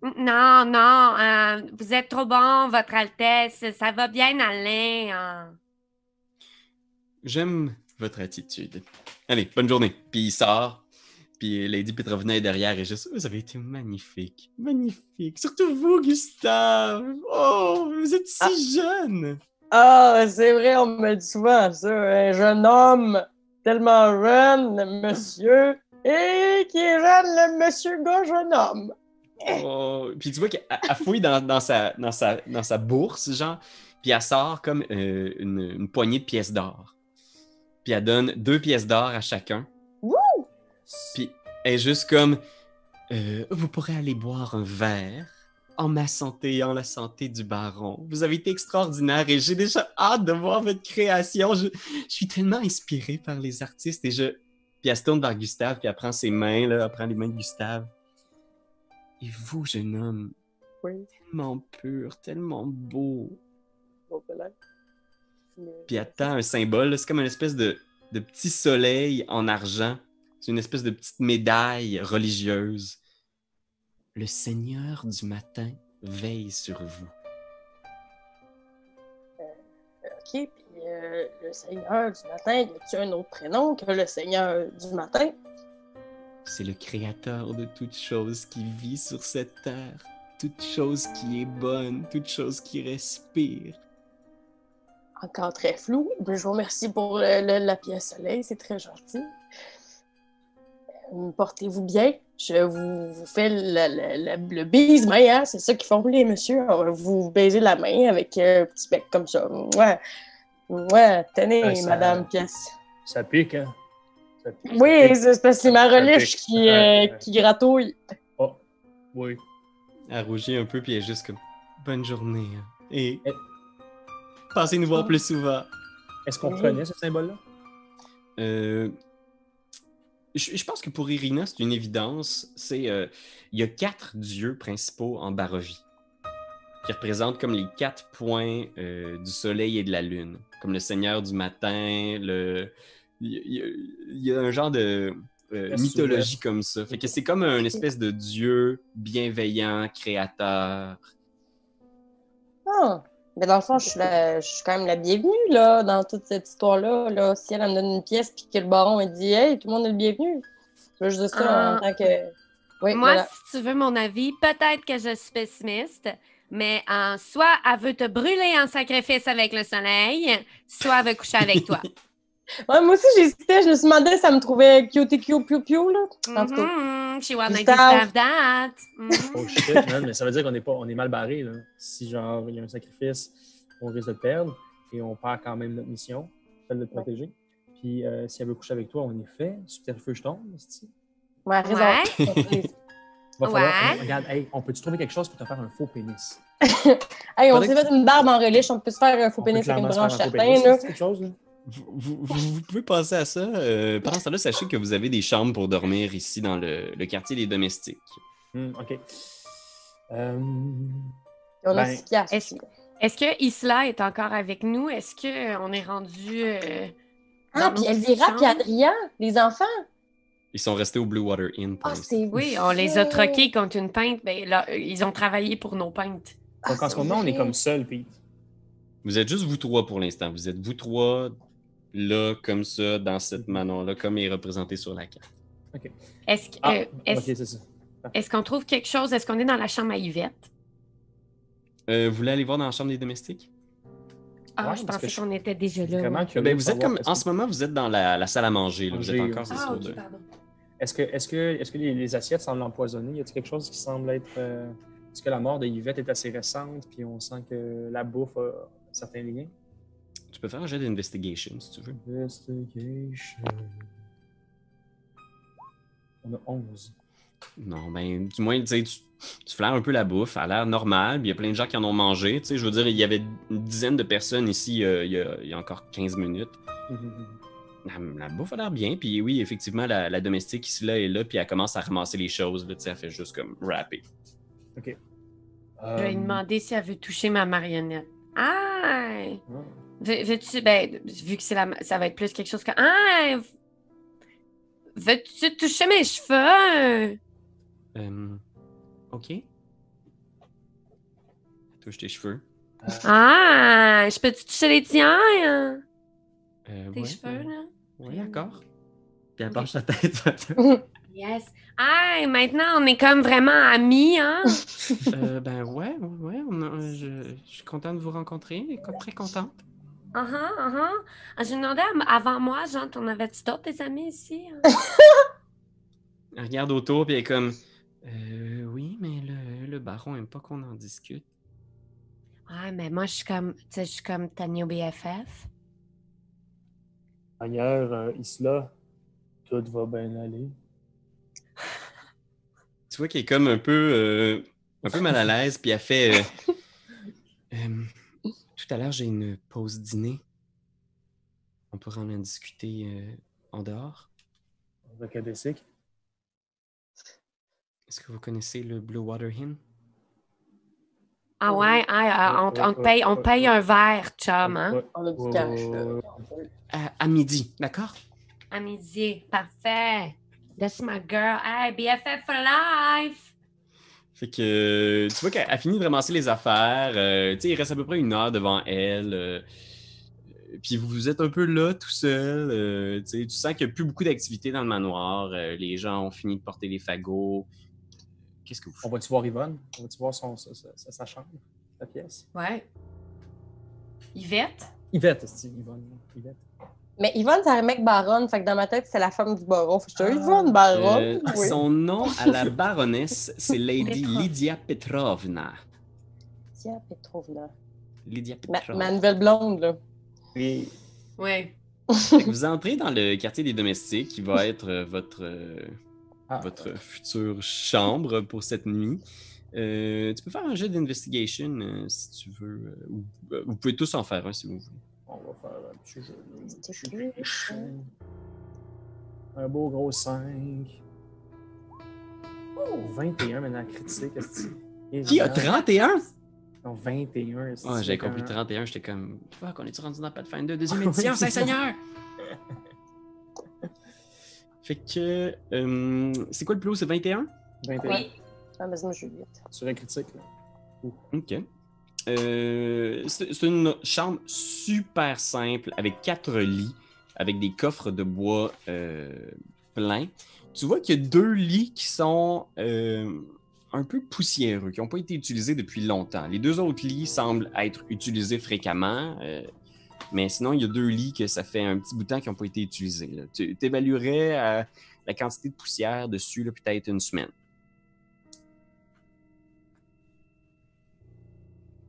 Non, non, euh, vous êtes trop bon, Votre Altesse. Ça va bien aller. hein. J'aime votre attitude. Allez, bonne journée. Puis il sort. Puis Lady Petrovna est derrière et juste, vous avez été magnifique. Magnifique. Surtout vous, Gustave. Oh, vous êtes si jeune. Ah, c'est vrai, on me dit souvent ça. Un jeune homme tellement jeune, monsieur, et qui est jeune, le monsieur gars jeune homme. Oh. Puis tu vois qu'elle elle fouille dans, dans sa, dans, sa, dans sa bourse, genre. Puis elle sort comme euh, une, une poignée de pièces d'or. Puis elle donne deux pièces d'or à chacun. Puis elle est juste comme euh, Vous pourrez aller boire un verre en ma santé et en la santé du baron. Vous avez été extraordinaire et j'ai déjà hâte de voir votre création. Je, je suis tellement inspiré par les artistes et je. Puis elle se tourne vers Gustave, puis elle prend ses mains, là, elle prend les mains de Gustave. Et vous, jeune homme, Oui, tellement pur, tellement beau. bon. Mais- Puis tend un symbole, c'est comme une espèce de, de petit soleil en argent. C'est une espèce de petite médaille religieuse. Le Seigneur du matin veille sur vous. OK, puis euh, le Seigneur du matin, y a-t-il un autre prénom que le Seigneur du matin? C'est le créateur de toute chose qui vit sur cette terre, toute chose qui est bonne, toute chose qui respire. Encore très flou. Je vous remercie pour le- le- la pièce soleil, c'est très gentil. Euh, Portez-vous bien. Je vous, vous fais le, le, le, le bise-main, hein? c'est ça qu'ils font les messieurs. On va vous baiser la main avec un petit bec comme ça. Ouais, ouais, tenez, Ah, ça- madame pièce. Ça pique, hein? Ça pique, ça Oui, c'est parce que c'est ma pique. qui, euh, qui gratouille. Oh, oui. Elle rougit un peu, puis elle est juste comme Bonne journée. hein. Et Eh. passez nous voir plus souvent. Est-ce qu'on Oui. reconnaît ce symbole-là? Euh, je, je pense que pour Irina, c'est une évidence. C'est euh, il y a quatre dieux principaux en Barovie qui représentent comme les quatre points euh, du soleil et de la lune, comme le Seigneur du matin. Le il y, a- un genre de euh, mythologie souveraine. comme ça. Fait que c'est comme un espèce de dieu bienveillant, créateur. Ah, Mais dans le fond, je suis, la- je suis quand même la bienvenue là, dans toute cette histoire-là. Là. Si elle, elle me donne une pièce puis que le baron il dit Hey, tout le monde est le bienvenu. Je veux juste ça Ah. en tant que. Oui, Moi, voilà. si tu veux mon avis, peut-être que je suis pessimiste, mais en soit elle veut te brûler en sacrifice avec le soleil, soit elle veut coucher avec toi. [laughs] Ouais, moi aussi, j'hésitais. Je me suis demandé si ça me trouvait cute et cute, piou, piou, là. En tout cas. Mhm, She wanna have that. Mhm. Oh shit, man, mais ça veut dire qu'on est, pas, on est mal barré. Là. Si genre il y a un sacrifice, on risque de le perdre et on perd quand même notre mission, celle de te protéger. Puis euh, si elle veut coucher avec toi, on est fait. Subterfuge tombe, c'est Ouais, raison. Ouais. [laughs] Va falloir, Ouais. regarde, hey, on peut-tu trouver quelque chose pour te faire un faux pénis? [laughs] hey, on s'est fait une barbe en relish. On peut se faire un faux On pénis avec une branche certain, là. quelque chose, là? Vous, vous- vous- vous pouvez penser à ça. Euh, pendant ce temps-là, sachez que vous avez des chambres pour dormir ici dans le, le quartier des domestiques. Hmm, ok. Euh, Et on a Ben, 6 piastres. est-ce- que Isla est encore avec nous? Est-ce qu'on est rendu. euh, Ah, dans puis Elvira chambres? Adrien, les enfants. Ils sont restés au Blue Water Inn pour Ah, Oui, on les a troqués contre une pinte. Ben, là, euh, ils ont travaillé pour nos pintes. Ah, donc en ce c'est moment, on est comme seul, Pete. Vous êtes juste vous trois pour l'instant. Vous êtes vous trois là, comme ça, dans cette manon-là, comme est représenté sur la carte. Est-ce que- Ah, euh, est-ce ok, c'est ça. est-ce qu'on trouve quelque chose? Est-ce qu'on est dans la chambre à Yvette? Euh, vous voulez aller voir dans la chambre des domestiques? Ah, Ouais, je pensais que je- qu'on était déjà là. Ouais. Ben, vous êtes comme. est-ce En que- ce moment, vous êtes dans la, la salle à manger. là. Vous êtes encore, Ah, sûr, ok, de- pardon. Est-ce que, est-ce que, est-ce que les, les assiettes semblent empoisonnées? Y a-t-il quelque chose qui semble être. euh, Est-ce que la mort de Yvette est assez récente, puis on sent que la bouffe a certains liens? Tu peux faire un jet d'investigation si tu veux. Investigation. On a 11. Non, ben, du moins, tu sais, tu, flaires un peu la bouffe, a l'air normal, puis il y a plein de gens qui en ont mangé. Tu sais, je veux dire, il y avait une dizaine de personnes ici euh, il, y a, il y a encore 15 minutes. La, la bouffe a l'air bien, puis oui, effectivement, la, la domestique ici là est là, puis elle commence à ramasser les choses, là, tu sais, elle fait juste comme rapper. OK. Je vais lui Euh, demander si elle veut toucher ma marionnette. Ah! Veux- Veux-tu, ben, vu que c'est la, ça va être plus quelque chose que. Ah! Veux-tu toucher mes cheveux? Euh, ok. Touche tes cheveux. Ah! Je peux-tu toucher les tiens? hein? Euh, Tes ouais, cheveux, là? Ouais, d'accord. Puis elle penche sa tête. [laughs] Yes. Ah! Maintenant, on est comme vraiment amis, hein? Euh, ben ouais, ouais, ouais, on a- je, je suis content de vous rencontrer, très contente. Ah ah, ah ah. Ah, J'ai demandé à- avant moi, genre, t'en avais-tu d'autres des amis ici? hein? Elle regarde autour, puis elle est comme euh, Oui, mais le, le baron aime pas qu'on en discute. Ouais, mais moi, je suis comme, tu sais, je suis comme ta new BFF. D'ailleurs, euh, Isla, tout va bien aller. Tu vois qu'elle est comme un peu, euh, un peu mal à l'aise, puis elle fait euh, [laughs] Euh, à l'heure, j'ai une pause dîner. On pourra en discuter euh, en dehors. Est-ce que vous connaissez le Blue Water Inn? Ah ouais, on, paye, on te paye un verre, chum, hein? On a du cash. À, à midi, d'accord? À midi. Parfait. That's my girl. Hey, BFF for life! Fait que euh, tu vois qu'elle a fini de ramasser les affaires. euh, tu sais, il reste à peu près une heure devant elle. euh, puis vous êtes un peu là tout seul. euh, tu sais, tu sens qu'il n'y a plus beaucoup d'activité dans le manoir. euh, les gens ont fini de porter les fagots. Qu'est-ce que vous On faites? va-tu voir Yvonne? On va-tu voir son, sa, sa- sa chambre, sa pièce? Ouais. Yvette? Yvette, c'est Yvonne? Yvette. Mais Yvonne, c'est un mec baronne. Fait que dans ma tête, c'est la femme du baron. Fait que j'étais Ah. Yvonne baronne. Euh, oui. Son nom à la baronesse, c'est [laughs] Lady Petrov. Lydia Petrovna. Tiens, Petrovna. Lydia Petrovna. ma nouvelle blonde, là. Oui. Que vous entrez dans le quartier des domestiques, qui va [laughs] être euh, votre, euh, ah, votre future chambre pour cette nuit. Euh, tu peux faire un jet d'investigation euh, si tu veux. euh, ou, euh, vous pouvez tous en faire un si vous voulez. on va faire un beau gros 5. Oh, 21 maintenant critique. Qui a Évidemment. 31? Non, 21. est-ce que Ah, c'est j'avais compris un- 31, j'étais comme. Fuck, on est-tu rendu dans Pathfinder [laughs] deuxième édition, Saint-Seigneur? fait que. euh, c'est quoi le plus haut? C'est 21? 21. Oui. Ah, mais moi, je suis vite. Sur un critique. Là. Ok. Euh, c'est une chambre super simple avec quatre lits, avec des coffres de bois euh, pleins. Tu vois qu'il y a deux lits qui sont euh, un peu poussiéreux, qui n'ont pas été utilisés depuis longtemps. Les deux autres lits semblent être utilisés fréquemment, mais sinon, il y a deux lits que ça fait un petit bout de temps qui n'ont pas été utilisés. Tu évaluerais la quantité de poussière dessus, là, peut-être une semaine.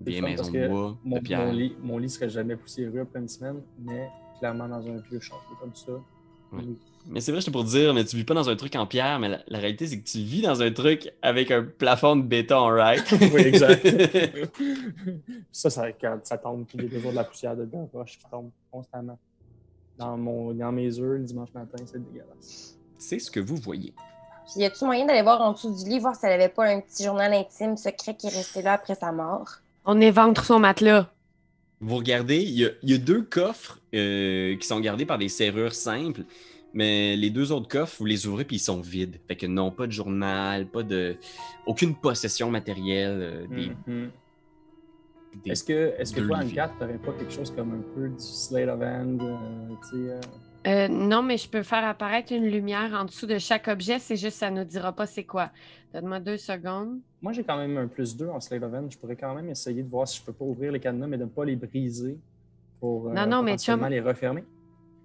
Des maisons parce de que bois, Mon, de pierre. mon lit, mon lit serait jamais poussiéreux après une semaine, mais clairement dans un vieux château comme ça. Oui. Mais c'est vrai, j'étais pour dire, mais tu vis pas dans un truc en pierre, mais la, la réalité, c'est que tu vis dans un truc avec un plafond de béton, right? [laughs] Oui, exact. [laughs] ça, ça, quand ça tombe, puis il y a toujours de la poussière dedans, roche qui tombe constamment. Dans, mon, dans mes œufs le dimanche matin, c'est dégueulasse. c'est ce que vous voyez. Puis y a-tu moyen d'aller voir en dessous du lit, voir si elle avait pas un petit journal intime secret qui est resté là après sa mort? On éventre son matelas. Vous regardez, il y a, il y a deux coffres euh, qui sont gardés par des serrures simples, mais les deux autres coffres, vous les ouvrez puis ils sont vides. Fait que non, pas de journal, pas de. aucune possession matérielle. euh, des, Mhm. des- Est-ce que, est-ce que deux toi, Anne-Cat, t'aurais pas quelque chose comme un peu du slate of hand, euh, tu sais, euh, Euh, non, mais je peux faire apparaître une lumière en dessous de chaque objet. C'est juste, ça nous dira pas c'est quoi. Donne-moi deux secondes. Moi, j'ai quand même un plus 2 en slate of hand. Je pourrais quand même essayer de voir si je peux pas ouvrir les cadenas, mais de ne pas les briser pour euh, Non, mais les refermer.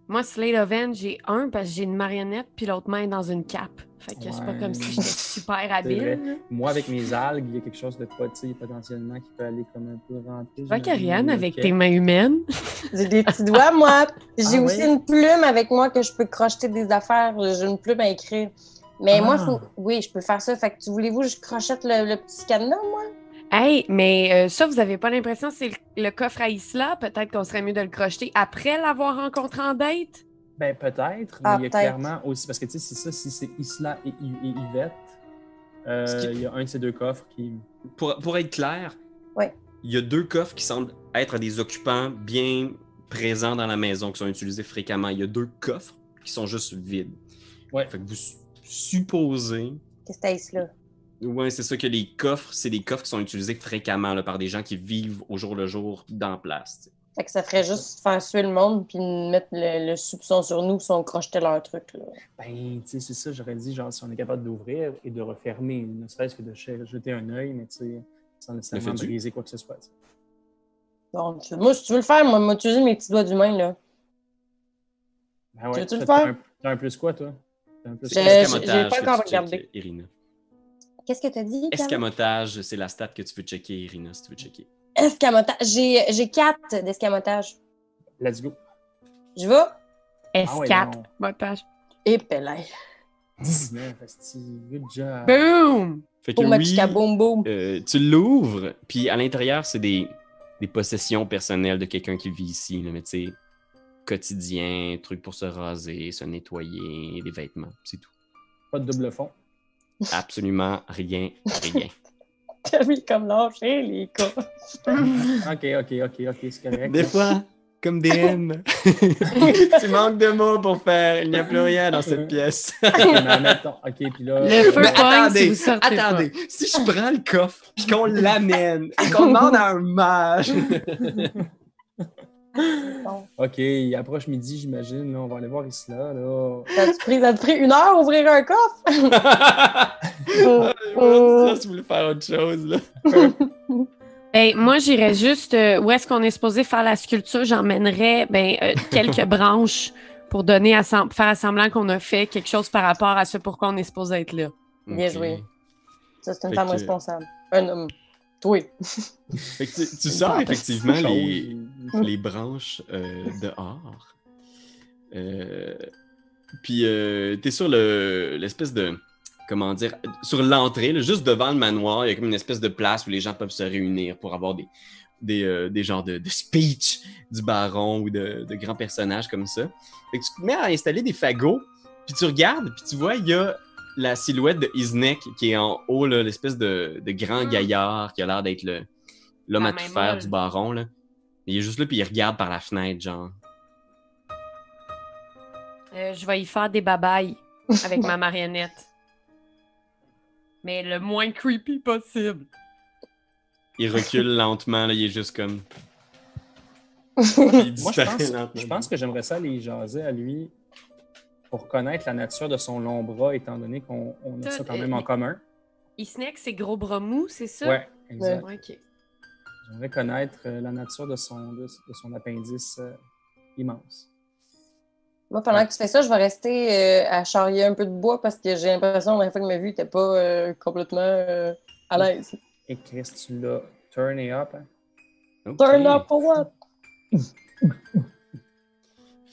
Moi, Slate of Hand, j'ai un parce que j'ai une marionnette, puis l'autre main est dans une cape. Fait que c'est pas comme si j'étais [laughs] super habile. Moi, avec mes algues, il y a quelque chose de pas, sais, potentiellement qui peut aller comme un peu rentrer. J'imagine, Karianne, avec tes mains humaines. [laughs] J'ai des petits doigts, moi. J'ai Ah aussi oui? une plume avec moi que je peux crocheter des affaires. J'ai une plume à écrire. Mais moi, Ah. faut... oui, je peux faire ça. Fait que tu voulez-vous que je crochette le, le petit cadenas, moi? Hey, mais euh, ça, vous avez pas l'impression que c'est le, le coffre à Isla? Peut-être qu'on serait mieux de le crocheter après l'avoir rencontré en date? Ben, peut-être, Ah, mais il y a clairement aussi, parce que tu sais, c'est ça, si c'est Isla et, Yvette, euh, qui- il y a un de ces deux coffres qui. Pour, pour être clair, Ouais. il y a deux coffres qui semblent être des occupants bien présents dans la maison, qui sont utilisés fréquemment. Il y a deux coffres qui sont juste vides. Ouais. Fait que vous su- supposez Qu'est-ce que c'est là? Ouais, c'est ça que les coffres, c'est des coffres qui sont utilisés fréquemment là, par des gens qui vivent au jour le jour dans place. tu sais. Fait que ça ferait juste faire suer le monde puis mettre le, le soupçon sur nous si on crochetait leur truc. Là. Ben, tu sais, c'est ça, j'aurais dit, genre, si on est capable d'ouvrir et de refermer, ne serait-ce que de jeter un œil, mais tu sais, sans nécessairement briser quoi que ce soit. tu sais. Donc, moi, si tu veux le faire, moi, moi, tu utilises mes petits doigts d'humain, là. Ben ouais, veux-tu le t'as- faire? t'as un- T'as un plus quoi, toi? T'as un plus quoi? j'ai- pas encore tu regardé. Irina. Qu'est-ce que tu as dit? Cam? Escamotage, c'est la stat que tu veux checker, Irina, si tu veux checker. Escamotage. J'ai j'ai quatre d'escamotage. Let's go. Je vais? Ah ouais, S4, non. motage. Et pelay. 19, esti, good job. Boom! Fait que oui, boum boum. euh, tu l'ouvres, puis à l'intérieur, c'est des, des possessions personnelles de quelqu'un qui vit ici, là, mais tu sais, quotidien, trucs pour se raser, se nettoyer, des vêtements, c'est tout. Pas de double fond. Absolument rien, rien. [laughs] Mis comme lâché, les gars. [laughs] Ok, ok, ok, ok, c'est correct. Des fois, comme DM, [laughs] tu manques de mots pour faire. Il n'y a plus rien dans cette pièce. [laughs] Ok, mais admettons, ok, puis là. Le feu Mais si attendez, vous pas. attendez, si je prends le coffre puis qu'on l'amène et qu'on demande à un mage. [laughs] Ok, il approche midi, j'imagine. là, On va aller voir Isla. Là. Pris, ça te pris une heure ouvrir un coffre? [laughs] ça, si vous voulez faire autre chose, là. [laughs] Ben, moi, j'irais juste euh, où est-ce qu'on est supposé faire la sculpture. J'emmènerais ben, euh, quelques branches pour donner à sem- faire semblant qu'on a fait quelque chose par rapport à ce pourquoi on est supposé être là. Bien joué. Ça, c'est une Fait femme que- responsable. Un homme. Toi. Fait que tu, tu sors effectivement les, les branches euh, dehors. Euh, puis euh, t'es sur le l'espèce de comment dire sur l'entrée, juste devant le manoir, il y a comme une espèce de place où les gens peuvent se réunir pour avoir des des, euh, des genres de, de speech du baron ou de, de grands personnages comme ça. Fait que tu te mets à installer des fagots, puis tu regardes, puis tu vois, il y a la silhouette de Isnek qui est en haut, l'espèce de, de grand Mm. gaillard qui a l'air d'être le, l'homme à tout faire du baron. Là. Il est juste là, puis il regarde par la fenêtre, genre. Euh, je vais y faire des babayes avec ma [laughs] marionnette. Mais le moins creepy possible. il recule [laughs] lentement, là, il est juste comme. [laughs] Moi, Il je disparaît pense, lentement. je pense que j'aimerais ça aller jaser à lui pour connaître la nature de son long bras, étant donné qu'on on a ça quand euh, même en commun. Isnek, c'est gros bras mou, c'est ça? Ouais, exact. Ouais, ok. J'aimerais connaître euh, la nature de son, de, de son appendice euh, immense. Moi, pendant que tu fais ça, je vais rester euh, à charrier un peu de bois parce que j'ai l'impression, la dernière fois qu'il m'a vu, il n'était pas euh, complètement euh, à l'aise. Et Chris, tu l'as turné up. hein? Ok. Turn up for what? [laughs]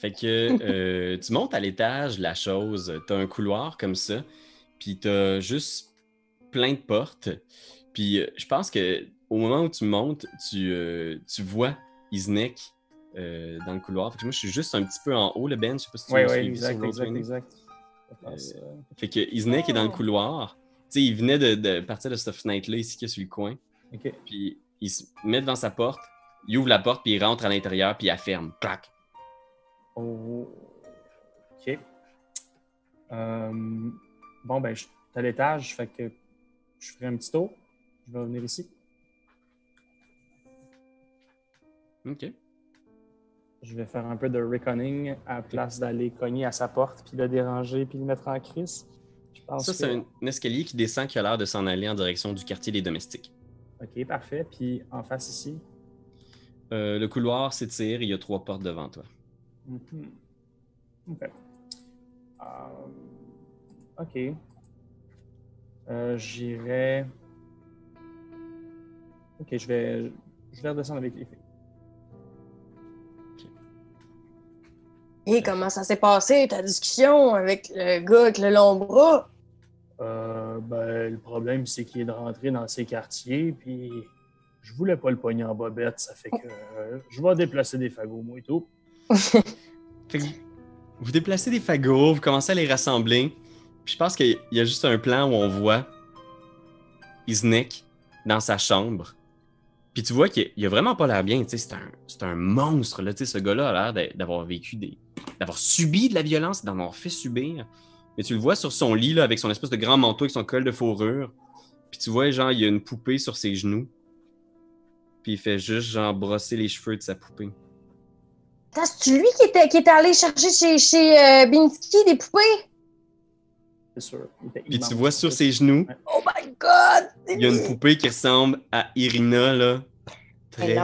Fait que euh, tu montes à l'étage, la chose, t'as un couloir comme ça, puis t'as juste plein de portes. Puis euh, je pense que au moment où tu montes, tu, euh, tu vois Isnek dans le couloir. Fait que moi, je suis juste un petit peu en haut, le bench. Je sais pas si tu oui, suivi exact, exact, 20. exact. Fait que Isnek est dans le Oh. couloir. Tu sais, il venait de, de partir de cette fenêtre-là ici qui est sur le coin. Puis il se met devant sa porte, il ouvre la porte, puis il rentre à l'intérieur, puis il la ferme. Clac! Oh. OK. Euh, bon, ben, je suis à l'étage, fait que je ferai un petit tour. Je vais revenir ici. OK. Je vais faire un peu de reconning à la place d'aller cogner à sa porte, puis le déranger, puis le mettre en crise. Je pense Ça, c'est un, un escalier qui descend qui a l'air de s'en aller en direction du quartier des domestiques. OK, parfait. Puis en face ici? Euh, le couloir s'étire et il y a trois portes devant toi. Mhm. OK. Euh, OK. Euh, J'irai. OK, je vais, je vais redescendre avec les filles. Et comment ça s'est passé, ta discussion avec le gars avec le long bras? Euh, ben, le problème, c'est qu'il est de rentrer dans ces quartiers, puis je voulais pas le pogner en bobette, ça fait que euh, je vais déplacer des fagots, moi et tout. [laughs] Vous déplacez des fagots, vous commencez à les rassembler. Puis je pense qu'il y a juste un plan où on voit Isnek dans sa chambre. Puis tu vois qu'il il a vraiment pas l'air bien. C'est un, c'est un monstre. Là, ce gars-là a l'air d'a- d'avoir vécu des. d'avoir subi de la violence, d'en avoir fait subir. Mais tu le vois sur son lit avec son espèce de grand manteau, avec son col de fourrure. Puis tu vois, genre, il y a une poupée sur ses genoux. Puis il fait juste, genre, brosser les cheveux de sa poupée. C'est lui qui était, qui était allé chercher chez, chez euh, Binsky des poupées? C'est sûr. Puis tu vois sur ses genoux, Oh my god! Il y a une poupée qui ressemble à Irina, là. Très.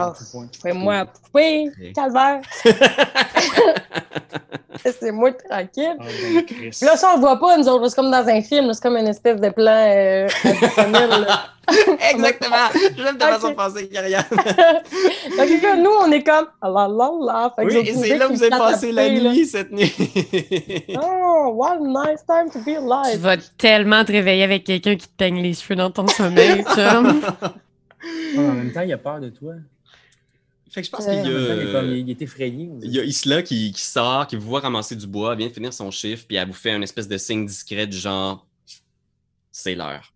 Fais-moi la poupée, calvaire. [laughs] [laughs] [laughs] Laissez-moi tranquille. Ah, ben. Puis là, ça, on le voit pas, nous autres. C'est comme dans un film. C'est comme une espèce de plan euh, additionnel. [laughs] Exactement! J'aime ta façon de penser, Karianne. Donc là, nous, on est comme ah là là là. Fait que Oui, et c'est là que vous avez passé la nuit, cette nuit. [laughs] Oh, what a nice time to be Tu alive. vas tellement te réveiller avec quelqu'un qui te peigne les cheveux dans ton sommeil, chum. En même temps, il a peur de toi. Fait que je pense Euh, qu'il il, est comme- a... il est effrayé. Il y a Isla qui, qui sort, qui vous voit ramasser du bois, vient de finir son chiffre, puis elle vous fait un espèce de signe discret du genre c'est l'heure.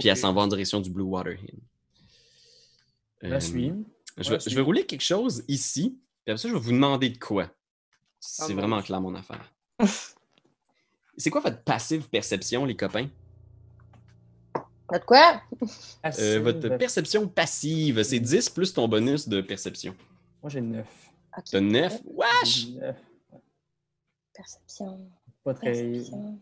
Puis elle s'en va en direction du Blue Water Inn. La Euh. Je Ouais, vais, je vais rouler quelque chose ici, puis après ça, je vais vous demander de quoi. C'est vraiment clair, mon affaire. C'est quoi votre passive perception, les copains? Notre quoi? Euh, votre perception passive, c'est 10 plus ton bonus de perception. Moi, j'ai 9. Ok. T'as 9? Wesh! Perception. Pas très. Perception.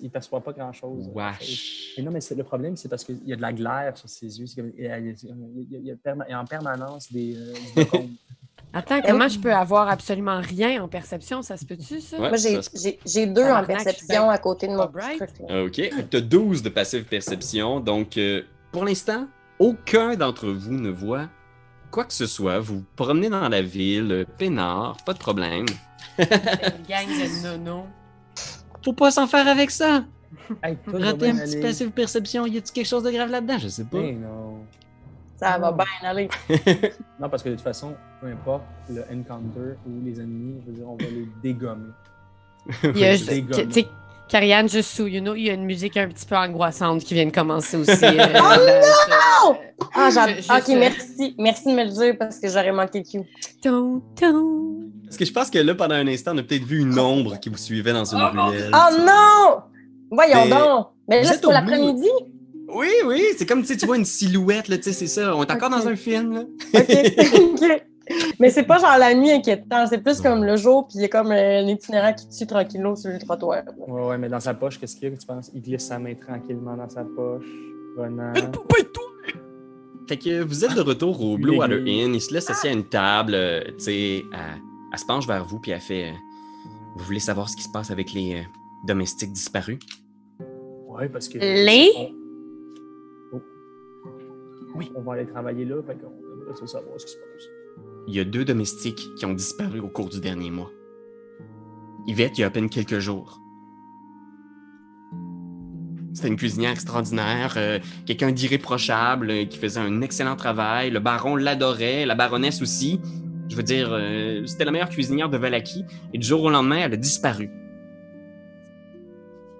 Il Il perçoit pas grand-chose. Wesh! Mais non, mais le problème, c'est parce qu'il y a de la glaire sur ses yeux. Comme- Il y a, il y il y en permanence des. euh, des. [laughs] Attends, comment je peux avoir absolument rien en perception? Ça se peut-tu, ça? Ouais. Moi, j'ai- ça se peut. j'ai j'ai deux en perception à côté de mon bright. truc. là. OK. Tu as 12 de passive perception. Donc, euh, pour l'instant, aucun d'entre vous ne voit quoi que ce soit. Vous vous promenez dans la ville, euh, peinard, pas de problème. Une gang de nonos. Faut pas s'en faire avec ça. Hey, Rater un petit aller. passive perception, y a-tu quelque chose de grave là-dedans? Je sais pas. Mais non. Ça va Non. bien aller. [laughs] Non, parce que de toute façon, peu importe le encounter ou les ennemis, je veux dire, on va les dégommer. [laughs] Il y a, Ouais, ju- des gars, tu sais, Karianne, juste sous you know, il y a une musique un petit peu angoissante qui vient de commencer aussi. [laughs] euh, Oh ce- Ah, j'adore. Juste, Ok, merci. Merci de me le dire parce que j'aurais manqué cue. Ton, ton. Parce que je pense que là, pendant un instant, on a peut-être vu une ombre qui vous suivait dans une ruelle. Oh non! Voyons Mais donc! Mais vous là, c'est pour l'après-midi? Oui, oui, c'est comme tu sais, tu vois une silhouette, là, tu sais, c'est ça. On est encore dans un film, là. OK. [laughs] OK. Mais c'est pas genre la nuit inquiétant, c'est plus comme le jour, puis il y a comme euh, un itinérant qui tue tranquillement sur le trottoir. Ouais, ouais, mais dans sa poche, qu'est-ce qu'il y a que tu penses? Il glisse sa main tranquillement dans sa poche. Renan. Fait que vous êtes de retour au Blue Water. Inn. Il se laisse assis à une table, euh, tu sais, elle, elle se penche vers vous, puis elle fait euh, Vous voulez savoir ce qui se passe avec les euh, domestiques disparus? Ouais, parce que. Les? on-. Oui. On va aller travailler là, fait qu'on aimerait savoir ce qui se passe. Il y a deux domestiques qui ont disparu au cours du dernier mois. Yvette, il y a à peine quelques jours. C'était une cuisinière extraordinaire, euh, quelqu'un d'irréprochable, euh, qui faisait un excellent travail. Le baron l'adorait, la baronesse aussi. Je veux dire, euh, c'était la meilleure cuisinière de Valaki. Et du jour au lendemain, elle a disparu.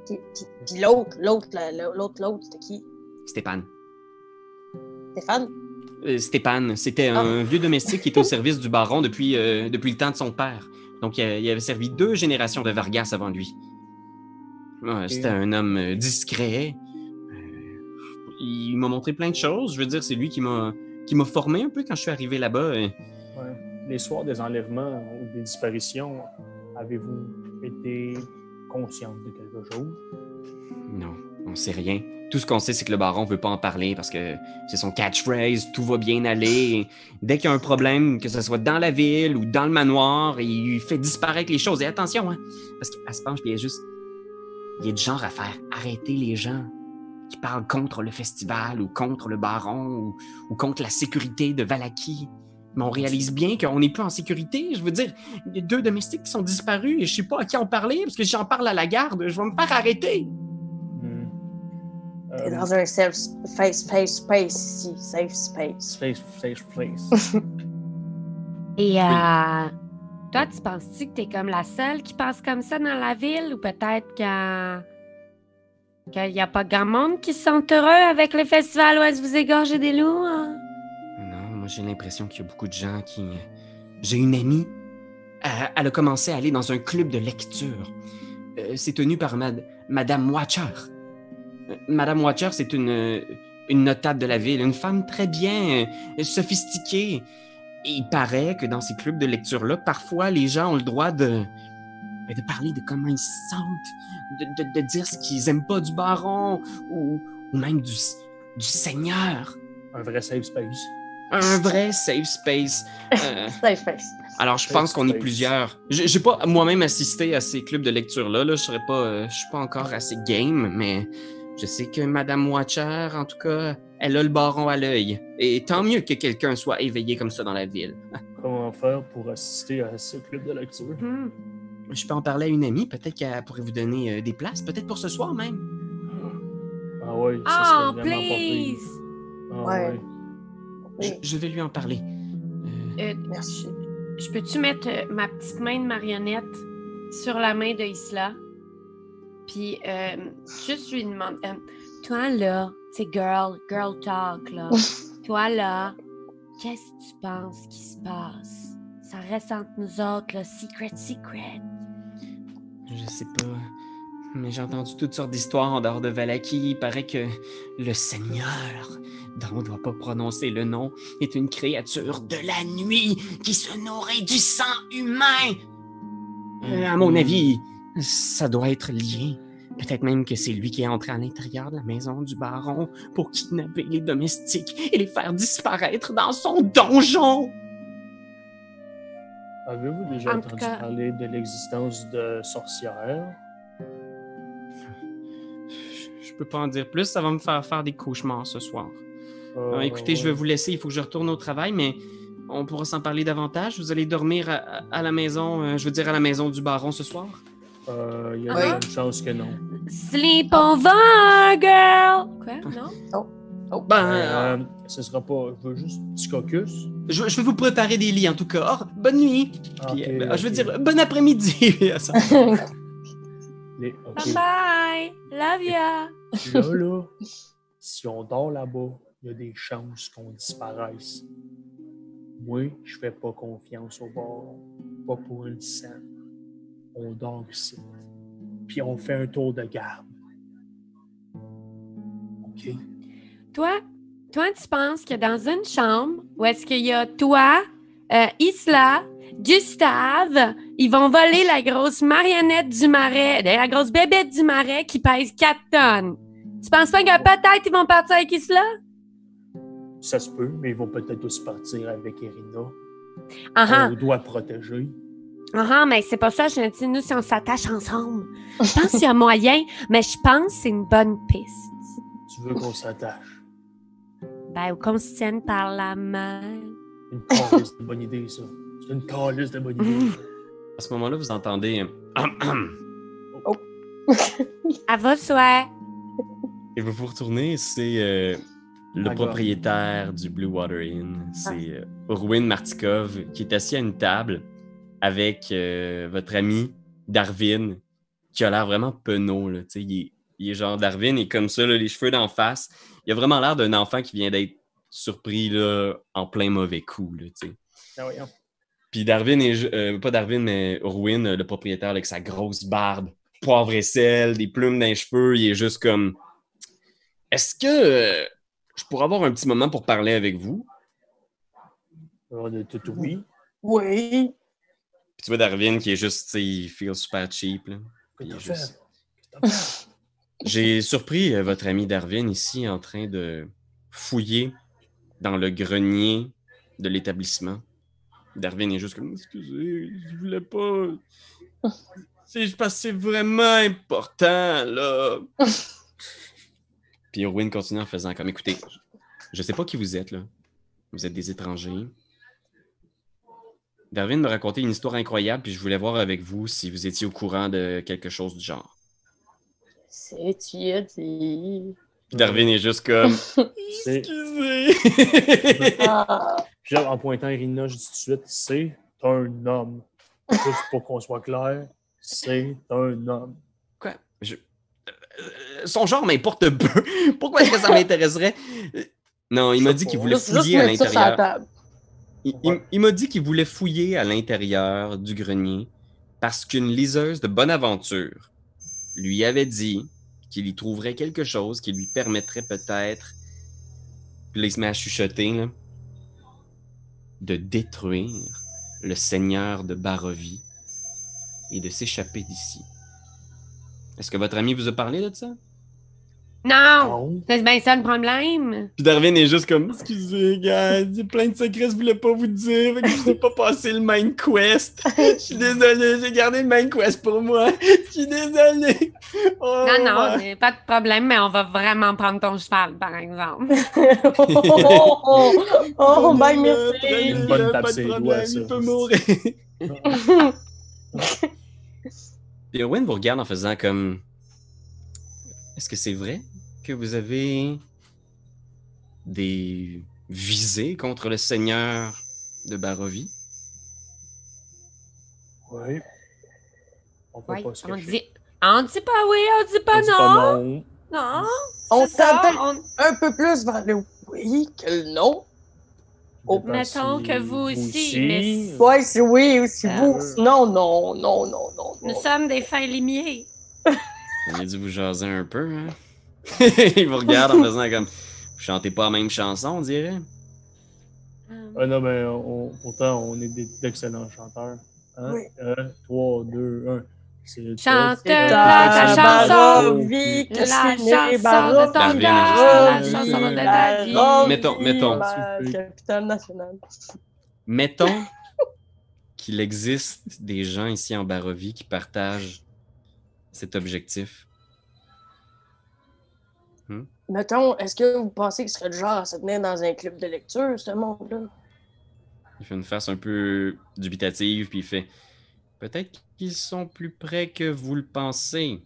Puis, puis- puis l'autre, l'autre, la- la- l'autre, l'autre, c'était qui? Stéphane. Stéphane? Euh, Stéphane, c'était un vieux domestique qui était au service du baron depuis, euh, depuis le temps de son père. Donc, il, a- il avait servi deux générations de Vargas avant lui. Ouais, C'était un homme euh, discret. Euh, il m'a montré plein de choses. Je veux dire, c'est lui qui m'a qui m'a formé un peu quand je suis arrivé là-bas. Euh, Ouais. Les soirs des enlèvements ou des disparitions, avez-vous été consciente de quelque chose? Non, on sait rien. Tout ce qu'on sait, c'est que le baron veut pas en parler parce que c'est son catchphrase, tout va bien aller. Dès qu'il y a un problème, que ce soit dans la ville ou dans le manoir, il fait disparaître les choses. Et attention, hein, parce qu'elle se penche, il est juste... Il est du genre à faire arrêter les gens qui parlent contre le festival ou contre le baron ou, contre la sécurité de Valaki. Mais on réalise bien qu'on n'est plus en sécurité. Je veux dire, il y a deux domestiques qui sont disparus et je sais pas à qui en parler parce que j'en parle à la garde, je vais me faire arrêter. Hmm. T'es Euh, dans un safe space, space, space ici, safe space. Safe, safe place. [laughs] Et euh, toi, tu penses-tu que t'es comme la seule qui pense comme ça dans la ville ou peut-être qu'il qu'il n'y a pas grand monde qui se sent heureux avec le festival que vous égorgez des loups? hein? Non, moi j'ai l'impression qu'il y a beaucoup de gens qui. euh, J'ai une amie. Elle, elle a commencé à aller dans un club de lecture. Euh, c'est tenu par Mad- Madame Watcher. Madame Watcher, c'est une, une notable de la ville, une femme très bien euh, sophistiquée. Et il paraît que dans ces clubs de lecture-là, parfois les gens ont le droit de, ben, de parler de comment ils se sentent, de, de- de dire ce qu'ils aiment pas du baron ou, ou même du, du seigneur. Un vrai safe space. Un vrai safe space. Euh, [laughs] Safe space. alors, je Safe pense qu'on est plusieurs. J'ai j'ai pas moi-même assisté à ces clubs de lecture-là. Là. Je serais pas, euh, je suis pas encore assez game, mais je sais que Madame Watcher, en tout cas, elle a le baron à l'œil. Et tant mieux que quelqu'un soit éveillé comme ça dans la ville. [laughs] Comment faire pour assister à ce club de lecture? Hmm. Je peux en parler à une amie. Peut-être qu'elle pourrait vous donner euh, des places. Peut-être pour ce soir même. Ah ouais, ça Oh, serait vraiment pas pire. please! Ah Ouais. ouais. Je, Oui, je vais lui en parler. Euh, Euh, merci. je peux-tu mettre ma petite main de marionnette sur la main de Isla? Puis, euh, juste lui demander, euh, toi là, c'est girl, girl talk là. [laughs] toi là, qu'est-ce que tu penses qui se passe? Ça reste entre nous autres, là, secret, secret. Je sais pas. Mais j'ai entendu toutes sortes d'histoires en dehors de Valaki. Il paraît que le Seigneur, dont on ne doit pas prononcer le nom, est une créature de la nuit qui se nourrit du sang humain. Euh, à mon Hmm. avis, ça doit être lié. Peut-être même que c'est lui qui est entré à l'intérieur de la maison du baron pour kidnapper les domestiques et les faire disparaître dans son donjon. Avez-vous déjà En entendu cas- parler de l'existence de sorcières? Je peux pas en dire plus, ça va me faire faire des cauchemars ce soir. Euh, écoutez, je vais vous laisser, il faut que je retourne au travail, mais on pourra s'en parler davantage. Vous allez dormir à la maison, euh, je veux dire à la maison du baron ce soir? Euh, Il y a Oui. de bonnes chances que non. Sleep over, girl! Quoi? Non? Ben, Mais, euh, euh, ce sera pas. Je veux juste un petit cocus. je, je vais vous préparer des lits en tout cas. Oh, bonne nuit! Puis, Ok, euh, ben, Je veux dire, bon après-midi! Les-. Bye bye! Love ya! Là, là, si on dort là-bas, il y a des chances qu'on disparaisse. Moi, je fais pas confiance au baron. Pas pour une scène. On dort ici. Puis on fait un tour de garde. OK? toi, toi, tu penses que dans une chambre où est-ce qu'il y a toi, euh, Isla, Gustave, ils vont voler la grosse marionnette du marais, la grosse bébête du marais qui pèse 4 tonnes. Tu penses pas que peut-être ils vont partir avec Isla? Ça se peut, mais ils vont peut-être aussi partir avec Irina. Ah ah. On doit protéger. Ah mais c'est pas ça, je dis, nous, si on s'attache ensemble. Je pense qu'il y a moyen, mais je pense que c'est une bonne piste. Tu veux qu'on s'attache? Ben, ou qu'on se tienne par la main. Une calice de bonne idée, ça. C'est une calice de bonne idée. À ce moment-là, vous entendez un [clears throat] À vos souhaits. Et vous vous retournez, c'est euh, le propriétaire du Blue Water Inn. C'est euh, Martikov qui est assis à une table avec euh, votre ami Darwin, qui a l'air vraiment penaud. Là, tu sais, il, est, il est genre Darwin est comme ça, là, les cheveux d'en face. Il a vraiment l'air d'un enfant qui vient d'être surpris là, en plein mauvais coup. Là, tu sais. Ah, voyons. Puis Darwin est euh, pas Darwin, mais Orwin, euh, le propriétaire, avec sa grosse barbe, poivre et sel, des plumes dans les cheveux, il est juste comme Est-ce que je pourrais avoir un petit moment pour parler avec vous? On a tout oui. Oui. Puis tu vois Darwin qui est juste, il feel super cheap. là. Il est juste-? J'ai surpris euh, votre ami Darwin ici en train de fouiller dans le grenier de l'établissement. Darwin est juste comme Excusez, je voulais pas. C'est parce que c'est vraiment important, là. Puis Erwin continue en faisant comme Écoutez, je sais pas qui vous êtes, là. Vous êtes des étrangers. Darwin me racontait une histoire incroyable, puis je voulais voir avec vous si vous étiez au courant de quelque chose du genre. C'est tu y as dit. Puis Darwin est juste comme C'est- [laughs] Excusez. Ah. En pointant Irina, je dis tout de suite, c'est un homme. Juste pour qu'on soit clair, c'est un homme. Quoi? Je- euh, Son genre m'importe peu. [laughs] Pourquoi est-ce que ça m'intéresserait? Euh, Non, il m'a dit qu'il voulait fouiller à l'intérieur. Il, il- il m'a dit qu'il voulait fouiller à l'intérieur du grenier parce qu'une liseuse de bonne aventure lui avait dit qu'il y trouverait quelque chose qui lui permettrait peut-être, puis là il se met à chuchoter, là, de détruire le seigneur de Barovie et de s'échapper d'ici. Est-ce que votre ami vous a parlé de ça? Non! Non. C'est bien ça le problème. Puis Darwin est juste comme Excusez, gars, il y a plein de secrets, je voulais pas vous dire, fait que je n'ai pas passé le main quest. [laughs] Je suis désolé, j'ai gardé le main quest pour moi. [laughs] Je suis désolé. Oh, Non, non, ouais. pas de problème, mais on va vraiment prendre ton cheval, par exemple. [laughs] oh, oh, oh, oh, merci. Une bonne pas tape ça. il peut mourir. Puis Owen vous regarde en faisant comme Est-ce que c'est vrai que vous avez des visées contre le seigneur de Barovie? Oui. On peut Ouais, pas se on cacher. dit, on dit pas oui, on dit pas On dit non. pas non. Non. On s'appelle on- un peu plus vers le oui que le non. Oh, mettons si que vous aussi, mais- Ouais, c'est oui ou c'est Ah. vous. Non, non, non, non, non. Nous non. sommes des fins limiers. On a dû vous jaser un peu, hein? [laughs] Il vous regarde en faisant comme Vous chantez pas la même chanson, on dirait. Euh, Ah non, mais on- pourtant, on est des- d'excellents chanteurs. Hein? Oui. 1, 3, 2, 1. C'est Chante C'est ta chanson. vie que La chanson de ton cœur, la chanson de ta vie. Mettons- mettons. la capitale nationale. Mettons qu'il existe des gens ici en Barovie qui partagent cet objectif? Mettons, est-ce que vous pensez qu'il serait du genre à se tenir dans un club de lecture, ce monde-là? Il fait une face un peu dubitative, puis il fait Peut-être qu'ils sont plus près que vous le pensez.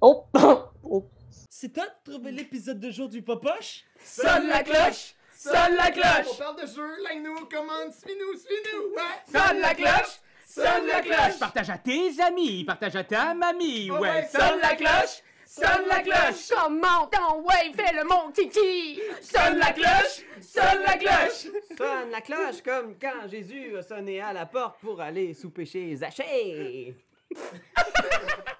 Oh! [coughs] oh. C'est toi de trouver l'épisode de jour du Popoche? Sonne la cloche! Sonne la On cloche! parle de jeu, like-nous, commande, suis-nous, suis-nous! Ouais! Sonne la cloche! Sonne la cloche! Partage à tes amis, partage à ta mamie, Oh ouais. ouais, Sonne la cloche! Sonne la cloche! Comment ton ouais fait le mon titi? Sonne la cloche! Sonne la cloche! Sonne la cloche comme quand Jésus a sonné à la porte pour aller souper chez Zachée. [laughs]